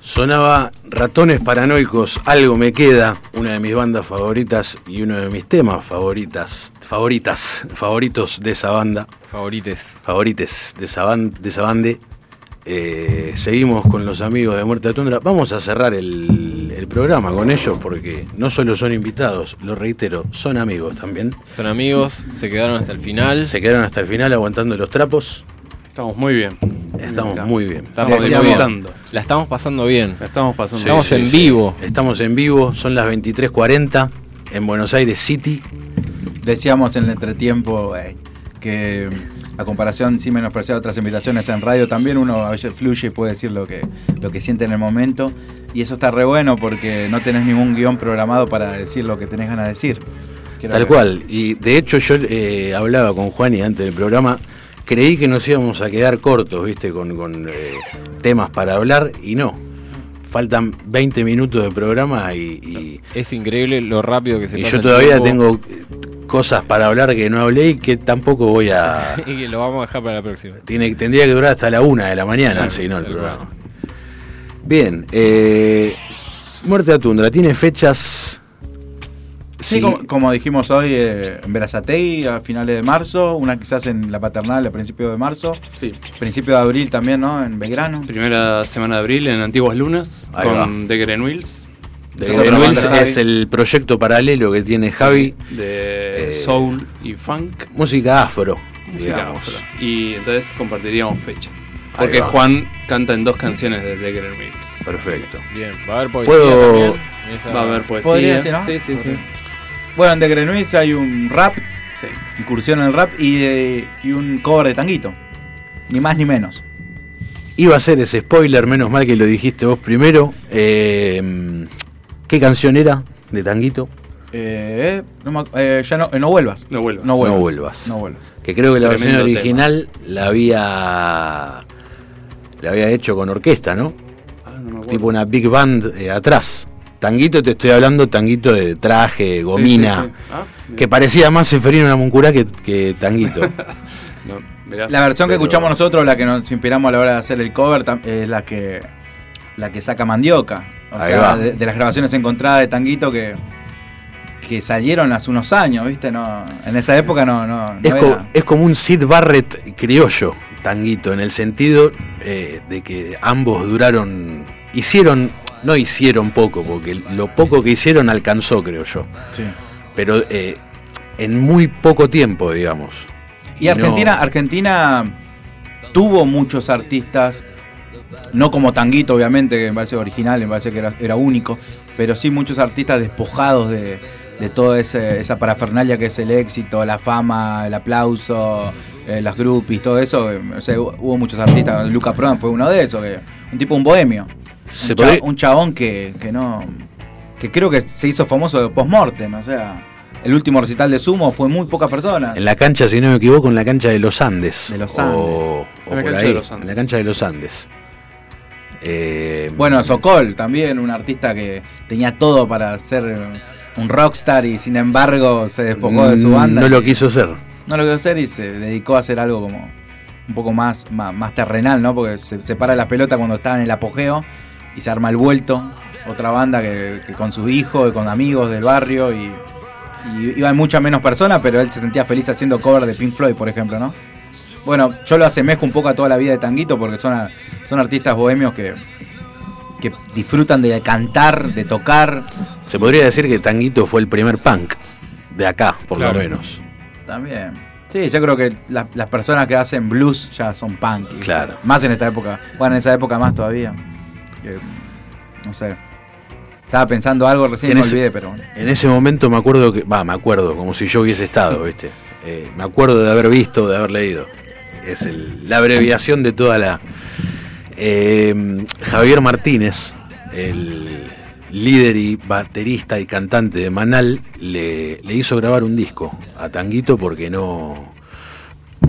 A: Sonaba Ratones Paranoicos, Algo Me Queda, una de mis bandas favoritas y uno de mis temas favoritas, favoritas, favoritos de esa banda.
B: Favorites.
A: Favorites de esa, ban- de esa bande. Eh, seguimos con los amigos de Muerte de Tundra. Vamos a cerrar el, el programa con ellos porque no solo son invitados, lo reitero, son amigos también.
B: Son amigos, se quedaron hasta el final.
A: Se quedaron hasta el final aguantando los trapos.
H: Estamos muy bien.
A: Estamos muy bien.
B: Estamos
H: Decíamos-
B: disfrutando. La estamos pasando bien.
H: La estamos pasando
B: Estamos
A: Sí,
B: en
A: sí.
B: vivo.
A: Estamos en vivo, son las 23.40 en Buenos Aires City.
G: Decíamos en el entretiempo eh, que a comparación, sin menospreciar otras invitaciones en radio, también uno a veces fluye y puede decir lo que, lo que siente en el momento. Y eso está re bueno porque no tenés ningún guion programado para decir lo que tenés ganas de decir.
A: Tal cual. Y de hecho yo eh, hablaba con Juan y antes del programa, creí que nos íbamos a quedar cortos, viste, con, con, eh, temas para hablar y no. Faltan 20 minutos de programa y, y-
B: Es increíble lo rápido que se
A: y
B: pasa
A: yo todavía tengo eh, cosas para hablar que no hablé y que tampoco voy a...
B: y que lo vamos a dejar para la próxima.
A: Tiene, tendría que durar hasta la una de la mañana, si no el programa. Bien, eh, Muerte a Tundra, ¿tiene fechas?
G: Sí, como, como dijimos hoy, eh, en Verazategui a finales de marzo, una quizás en la paternal a principios de marzo,
H: Sí.
G: principio de abril también, ¿no? En Belgrano.
H: Primera semana de abril en Antiguas Lunas
A: Ahí
H: con The Green Wheels
G: banda,
A: es el proyecto paralelo que tiene Javi,
H: De
A: Eh,
H: Soul y Funk.
A: música afro,
H: Música
A: digamos.
H: afro. Y entonces compartiríamos fecha. Porque. Juan canta en dos canciones de The Green Wheels.
A: Perfecto.
B: Bien, va a haber poesía
A: Puedo-
B: también. esa-
H: Va a haber poesía.
G: Podría ser, ¿no?
H: Sí, sí, sí.
G: Bueno, en The hay un rap,
H: Sí.
G: incursión en el rap y, de- y un cover de tanguito. Ni más ni menos.
A: Iba a ser ese spoiler, menos mal que lo dijiste vos primero. Eh, ¿Qué canción era de Tanguito?
G: Eh, no, eh, ya no, eh, no vuelvas.
H: No vuelvas.
G: No vuelvas.
A: No vuelvas.
G: No vuelvas.
A: Que creo que la versión original la había la había hecho con orquesta, ¿no?
H: Ah, no me.
A: Tipo una big band eh, atrás. Tanguito, te estoy hablando, tanguito de traje, gomina,
H: Sí, sí, sí. Ah,
A: que parecía más Seferino Namuncurá que, que Tanguito.
H: No, mirá.
G: La versión que escuchamos nosotros, la que nos inspiramos a la hora de hacer el cover, es la que la que saca Mandioca. O
A: Ahí
G: sea,
A: va.
G: de, de las grabaciones encontradas de Tanguito que, que salieron hace unos años, ¿viste? No, en esa época no, no, no
A: es,
G: era-
A: co- es como un Sid Barrett criollo, Tanguito, en el sentido eh, de que ambos duraron, hicieron, no hicieron poco, porque lo poco que hicieron alcanzó, creo yo.
G: Sí.
A: pero eh, en muy poco tiempo, digamos.
G: Y Argentina,
A: No-
G: Argentina tuvo muchos artistas, no como Tanguito, obviamente, que me parece original, me parece que era, era único, pero sí muchos artistas despojados de, de toda esa parafernalia que es el éxito, la fama, el aplauso, eh, las groupies, todo eso. o sea, hu- hubo muchos artistas, Luca Prodan fue uno de esos, que, un tipo, un bohemio.
A: Se
G: un, cha-
A: podría-
G: un chabón que, que no. que creo que se hizo famoso de post-mortem, o sea. El último recital de Sumo fue muy pocas personas.
A: En la cancha, si no me equivoco, en la cancha de los Andes.
G: De los
A: O-
G: Andes.
A: o
H: En la
A: por
H: cancha
A: ahí,
H: de los Andes.
A: En la cancha de los Andes. Eh,
G: Bueno, Sokol también, un artista que tenía todo para ser un rockstar y sin embargo se despojó de su
A: mm,
G: banda.
A: No lo quiso ser.
G: No lo quiso hacer y se dedicó a hacer algo como un poco más, más, más terrenal, ¿no? Porque se, se para la pelota cuando está en el apogeo y se arma el vuelto. Otra banda que, que con sus hijos y con amigos del barrio y, y iban muchas menos personas, pero él se sentía feliz haciendo cover de Pink Floyd, por ejemplo, ¿no? Bueno, yo lo asemejo un poco a toda la vida de Tanguito porque son, a- son artistas bohemios que, que disfrutan de cantar, de tocar.
A: Se podría decir que Tanguito fue el primer punk de acá, por
B: Claro.
A: lo menos.
G: También. Sí, yo creo que la- las personas que hacen blues ya son punk.
A: Claro.
G: Más en esta época. Bueno, en esa época más todavía. Que, no sé. Estaba pensando algo recién me
A: ese-
G: olvidé, pero.
A: En ese momento me acuerdo que, va, me acuerdo, como si yo hubiese estado, ¿viste? Eh, me acuerdo de haber visto, de haber leído. Es el- la abreviación de toda la... Eh, Javier Martínez, el líder y baterista y cantante de Manal, le, le hizo grabar un disco a Tanguito porque no,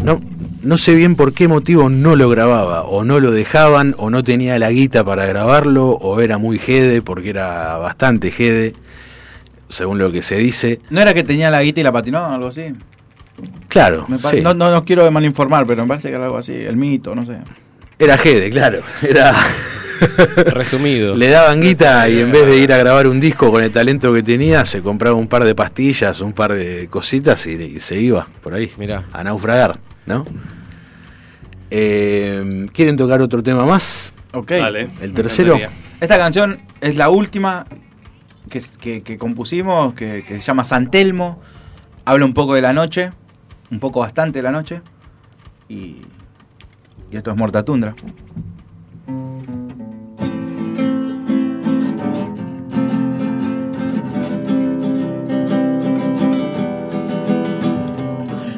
A: no... No sé bien por qué motivo no lo grababa, o no lo dejaban, o no tenía la guita para grabarlo, o era muy jede, porque era bastante jede según lo que se dice.
G: ¿No era que tenía la guita y la patinó o algo así?
A: Claro,
G: Me
A: sí.
G: no, no, no quiero malinformar, pero me parece que era algo así. El mito, no sé.
A: Era Gede, claro. Era.
B: Resumido.
A: Le daban guita y en vez de ir a grabar un disco con el talento que tenía, se compraba un par de pastillas, un par de cositas y, y se iba por ahí.
B: Mirá.
A: A naufragar, ¿no? Eh, ¿Quieren tocar otro tema más?
G: Ok.
A: El tercero.
G: Esta canción es la última que, que- que compusimos, que, que se llama San Telmo. Habla un poco de la noche, un poco bastante de la noche. Y, y esto es Morta Tundra.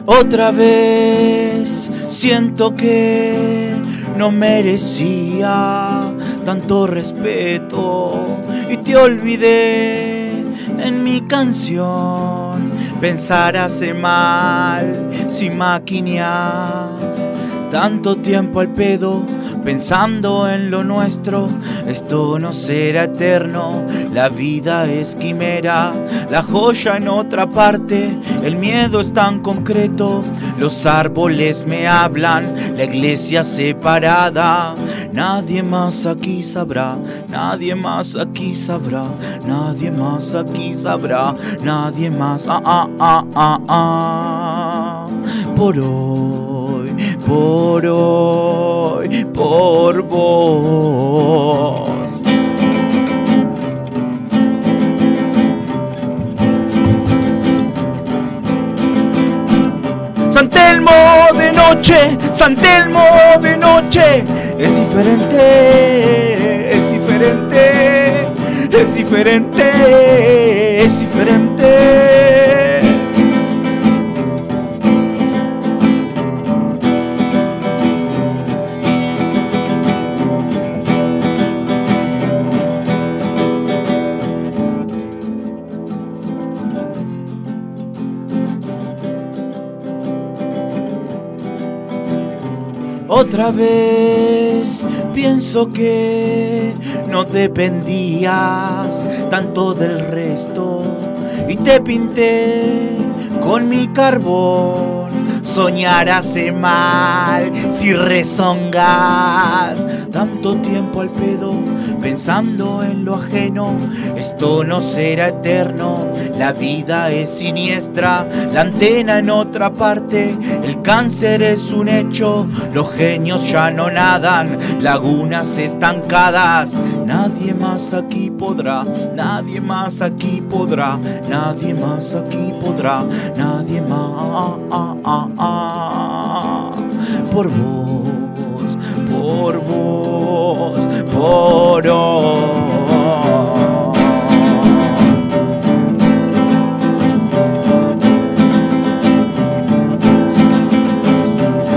G: Otra vez siento que no merecía tanto respeto y te olvidé en mi canción. Pensar hace mal si maquineas tanto tiempo al pedo pensando en lo nuestro. Esto no será eterno, la vida es quimera, la joya en otra parte, el miedo es tan concreto. Los árboles me hablan, la iglesia separada. Nadie más aquí sabrá, nadie más aquí sabrá, nadie más aquí sabrá, nadie más. Ah, ah, ah, ah. Por por hoy, por vos. San Telmo de noche, San Telmo de noche, es diferente, es diferente, es diferente, es diferente. Otra vez pienso que no dependías tanto del resto y te pinté con mi carbón. Soñar hace mal si rezongas tanto tiempo al pedo pensando en lo ajeno. Esto no será eterno, la vida es siniestra, la antena en otra parte, el cáncer es un hecho, los genios ya no nadan, lagunas estancadas. Nadie más aquí podrá, nadie más aquí podrá, nadie más aquí podrá, nadie más. Por vos, por vos, por.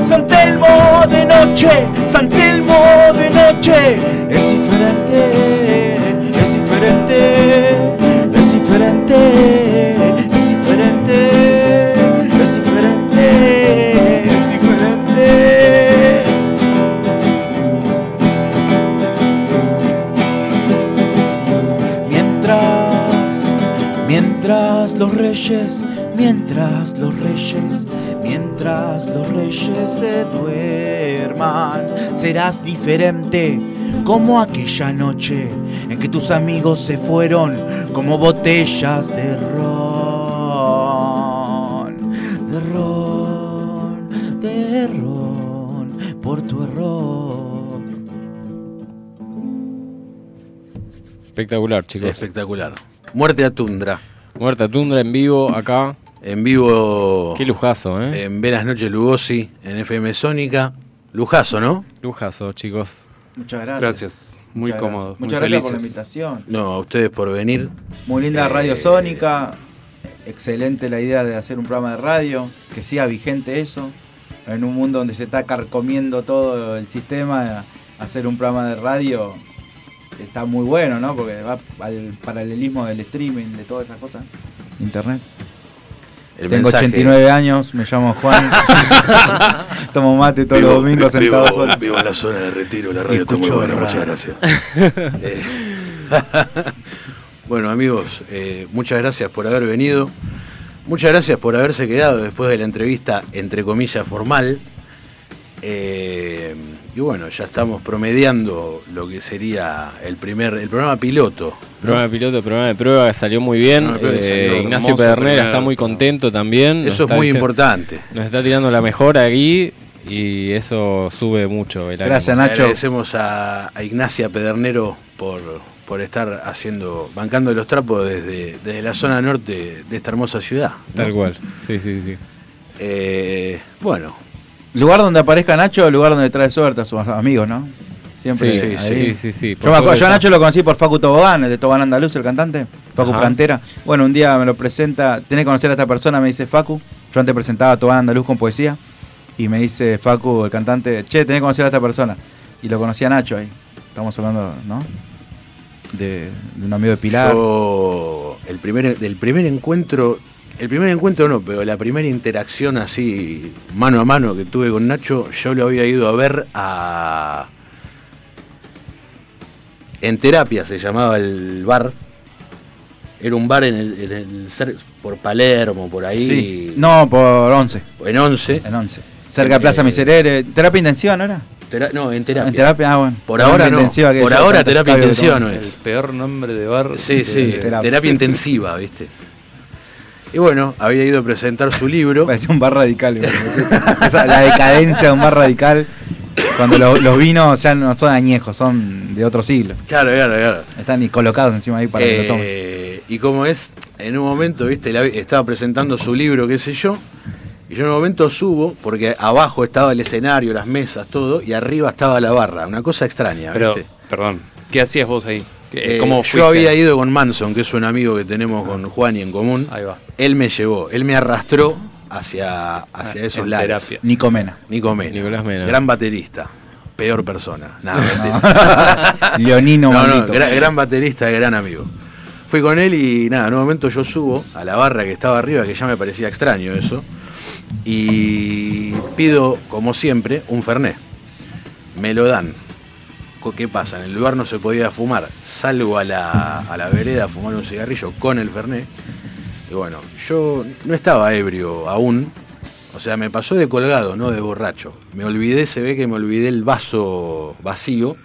G: San Telmo de noche, San Telmo de noche, es diferente, es diferente, es diferente, mientras los reyes, mientras los reyes, mientras los reyes se duerman, serás diferente como aquella noche en que tus amigos se fueron como botellas de ron, de ron, de ron, por tu error.
B: Espectacular, chicos.
A: Espectacular. Muerte a Tundra.
B: Muerte a Tundra en vivo acá.
A: En vivo.
B: Qué lujazo, ¿eh?
A: En Velas Noches Lugosi, en FM Sónica. Lujazo, ¿no?
B: Lujazo, chicos.
G: Muchas gracias.
H: Gracias. Muy
G: Muchas
H: cómodo.
G: gracias.
H: muy
G: Muchas gracias por la invitación.
A: No, a ustedes por venir.
G: Muy linda
A: Eh,
G: Radio Sónica. Excelente la idea de hacer un programa de radio. Que siga vigente eso. En un mundo donde se está carcomiendo todo el sistema, hacer un programa de radio está muy bueno, ¿no? Porque va al paralelismo del streaming, de todas esas cosas. Internet.
A: El
G: Tengo
A: mensaje-
G: 89 años, me llamo Juan. Tomo mate todos los domingos sentado
A: vivo,
G: solo.
A: vivo en la zona de retiro, la radio está muy buena, muchas gracias. Eh, Bueno, amigos, eh, muchas gracias por haber venido. Muchas gracias por haberse quedado después de la entrevista, entre comillas, formal. Eh, y bueno, ya estamos promediando lo que sería el primer, el programa piloto.
B: Programa de piloto, programa de prueba que salió muy bien.
A: Programa
B: Eh,
A: salió
B: Ignacio
A: hermoso,
B: Pedernera está muy contento también. Nos
A: Eso es muy
B: diciendo-
A: importante.
B: Nos está tirando la mejor aquí y eso sube mucho el ánimo.
A: Le agradecemos a, a Ignacia Pedernero por, por estar haciendo, bancando los trapos desde, desde la zona norte de esta hermosa ciudad. ¿no?
B: Tal cual. Sí, sí, sí.
A: Eh, bueno,
G: Lugar donde aparezca Nacho, lugar donde trae suerte a sus amigos, ¿no? Siempre.
B: Sí, sí, sí,
G: Yo, me acuerdo- yo a. Nacho lo conocí por Facu Tobogán, el de Tobogán Andaluz, el cantante. Facu
B: Ajá.
G: Plantera. Bueno, un día me lo presenta, tenés que conocer a esta persona, me dice Facu. Yo antes presentaba a Tobogán Andaluz con poesía. Y me dice Facu, el cantante, che, tenés que conocer a esta persona. Y lo conocí a Nacho ahí. Estamos hablando, ¿no? De, de un amigo de Pilar.
A: yo el primer, del primer encuentro, el primer encuentro no, pero la primera interacción así mano a mano que tuve con Nacho, yo lo había ido a ver a en terapia se llamaba el bar. Era un bar en el, en el por Palermo, por ahí.
G: Sí. No, por 11.
A: En 11.
G: En 11. Cerca de Plaza
A: Eh,
G: Miserere. ¿Terapia intensiva no era?
A: Tera- no, en terapia.
G: En terapia, ah, bueno.
A: Por
G: Terapia
A: ahora no.
G: intensiva que
A: Por ahora terapia intensiva no
H: El
A: es.
H: peor nombre de bar.
A: Sí,
H: de-
A: sí,
H: de-
A: terapia. intensiva, ¿viste? Y bueno, había ido a presentar su libro.
G: Parecía un bar radical. Esa- la decadencia de un bar radical. Cuando lo- los vinos ya no son añejos, son de otro siglo.
A: Claro, claro, claro.
G: Están ni colocados encima ahí para que lo tomen.
A: Eh, y como es, en un momento, viste, la- estaba presentando su libro, qué sé yo, y yo en un momento subo, porque abajo estaba el escenario, las mesas, todo, y arriba estaba la barra, una cosa extraña,
H: Pero,
A: ¿viste?
H: perdón, ¿qué hacías vos ahí? ¿Qué-
A: Eh,
H: ¿Cómo
A: yo había ido con Manson, que es un amigo que tenemos con Juan y en común.
H: Ahí va.
A: Él me llevó, él me arrastró hacia, hacia
H: Ah,
A: esos
H: terapia.
G: Nico Mena.
A: Nico Mena.
B: Nicolás Mena.
A: Gran baterista. Peor persona. Nada, mentira.
G: Leonino
A: no, no, gran baterista, gran amigo. Fui con él y nada, en un momento yo subo a la barra que estaba arriba, que ya me parecía extraño eso, y pido, como siempre, un Fernet. Me lo dan. ¿Qué pasa? En el lugar no se podía fumar. Salgo a la, a la vereda a fumar un cigarrillo con el Fernet. Y bueno, yo no estaba ebrio aún. O sea, me pasó de colgado, no de borracho. Me olvidé, se ve que me olvidé el vaso vacío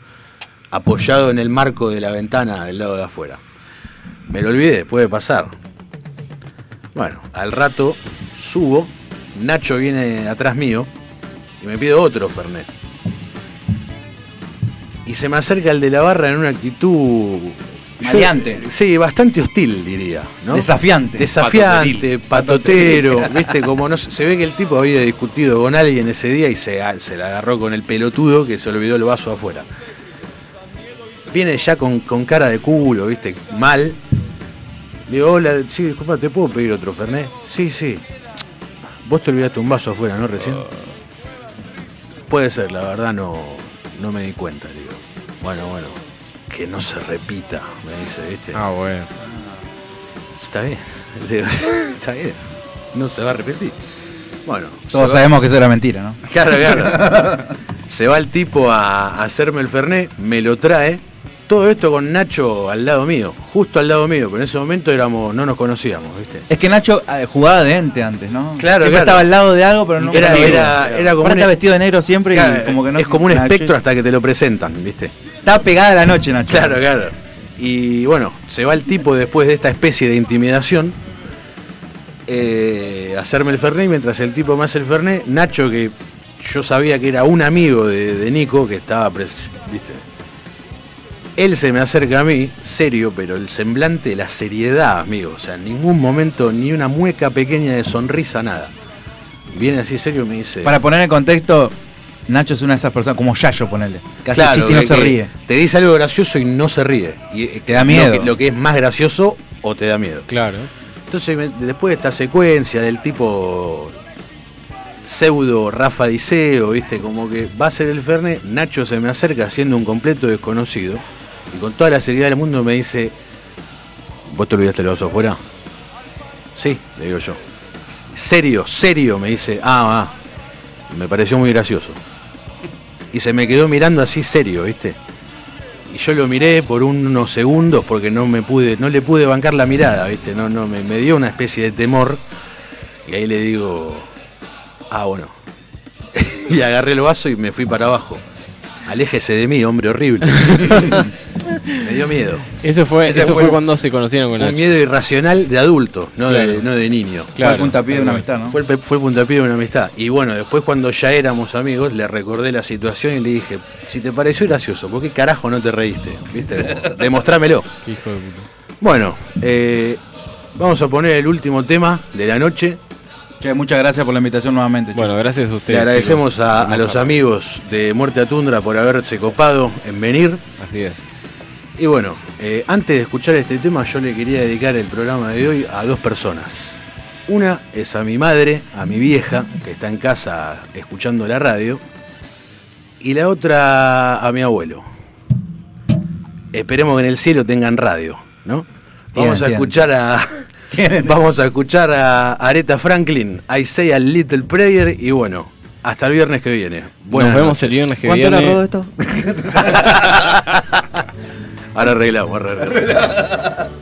A: apoyado en el marco de la ventana del lado de afuera. Me lo olvidé, puede pasar. Bueno, al rato subo, Nacho viene atrás mío y me pide otro Fernet. Y se me acerca el de la barra en una actitud... yo-
G: Maleante.
A: sí, bastante hostil, diría. ¿no?
G: Desafiante.
A: Desafiante, patotero, ¿viste? Como no se ve que el tipo había discutido con alguien ese día y se, se la agarró con el pelotudo que se olvidó el vaso afuera. Viene ya con, con cara de culo, ¿viste? Mal. Le digo, hola, sí, disculpa, ¿te puedo pedir otro Fernet? Sí, sí. Vos te olvidaste un vaso afuera, ¿no? Recién. Puede ser, la verdad no, no me di cuenta. Bueno, bueno, que no se repita, me dice, ¿viste?
B: Ah, bueno.
A: Está bien. Está bien. No se va a repetir. Bueno.
G: Todos
A: va-
G: sabemos que eso era mentira, ¿no?
A: Claro, claro. se va el tipo a, hacerme el Fernet, me lo trae. Todo esto con Nacho al lado mío, justo al lado mío, pero en ese momento éramos, no nos conocíamos, ¿viste?
G: Es que Nacho eh, jugaba de ente antes, ¿no?
A: Claro,
G: Siempre
A: claro.
G: estaba al lado de algo, pero no
A: Era- era- era como
G: Ahora
A: un-
G: está vestido de negro siempre
A: Claro,
G: y como que no
A: es como un espectro hasta que te lo presentan, ¿viste?
G: Está pegada la noche, Nacho.
A: Claro, claro. Y bueno, se va el tipo después de esta especie de intimidación eh, a hacerme el Fernet. Mientras el tipo me hace el Fernet, Nacho, que yo sabía que era un amigo de, de Nico, que estaba, pres- ¿viste? Él se me acerca a mí, serio, pero el semblante, la seriedad, amigo. O sea, en ningún momento ni una mueca pequeña de sonrisa, nada. Viene así serio y me dice.
G: Para poner en contexto, Nacho es una de esas personas, como Yayo, ponele. Que hace
A: Claro,
G: chiste y no
A: que-
G: se ríe.
A: Te dice algo gracioso y no se ríe. Y, eh,
G: Te da
A: lo
G: miedo.
A: que- Lo que, es más gracioso o te da miedo.
B: Claro.
A: Entonces, después de esta secuencia del tipo pseudo Rafa Diceo, ¿viste? Como que va a ser el Ferne, Nacho se me acerca siendo un completo desconocido y con toda la seriedad del mundo me dice, ¿vos te olvidaste el vaso afuera? Sí, le digo yo. Serio, serio, me dice, ah, ah, me pareció muy gracioso. Y se me quedó mirando así serio, ¿viste? Y yo lo miré por unos segundos porque no me pude, no le pude bancar la mirada, ¿viste? No, no, me, me dio una especie de temor. Y ahí le digo, ah, bueno. y agarré el vaso y me fui para abajo. Aléjese de mí, hombre horrible. me dio miedo.
B: Eso fue,
A: Ese
B: eso
A: fue
B: fue cuando se conocieron con
A: Un
B: Nacho.
A: miedo irracional de adulto, no, de, no de niño.
B: Claro. Fue el puntapié de una amistad, ¿no?
A: Fue el, fue el puntapié de una amistad. Y bueno, después cuando ya éramos amigos, le recordé la situación y le dije, si te pareció gracioso, ¿por qué carajo no te reíste? ¿Viste? Demostrámelo.
B: Qué hijo de puta.
A: Bueno, eh, vamos a poner el último tema de la noche.
G: Che, muchas gracias por la invitación nuevamente.
B: Bueno, gracias a
A: Le
B: ustedes.
A: agradecemos
B: chicos.
A: a, a los amigos de Muerte a Tundra por haberse copado en venir.
B: Así es.
A: Y bueno, eh, antes de escuchar este tema, yo le quería dedicar el programa de hoy a dos personas. Una es a mi madre, a mi vieja, que está en casa escuchando la radio. Y la otra a mi abuelo. Esperemos que en el cielo tengan radio, ¿no? Vamos a
G: tienen.
A: escuchar a. Vamos a escuchar a Aretha Franklin, I Say a Little Prayer, y bueno, hasta el viernes que viene. Buenas
B: vemos
A: noches.
B: el viernes que
G: ¿Cuánto
B: viene.
G: era todo esto?
A: Ahora arreglamos, ahora arreglamos.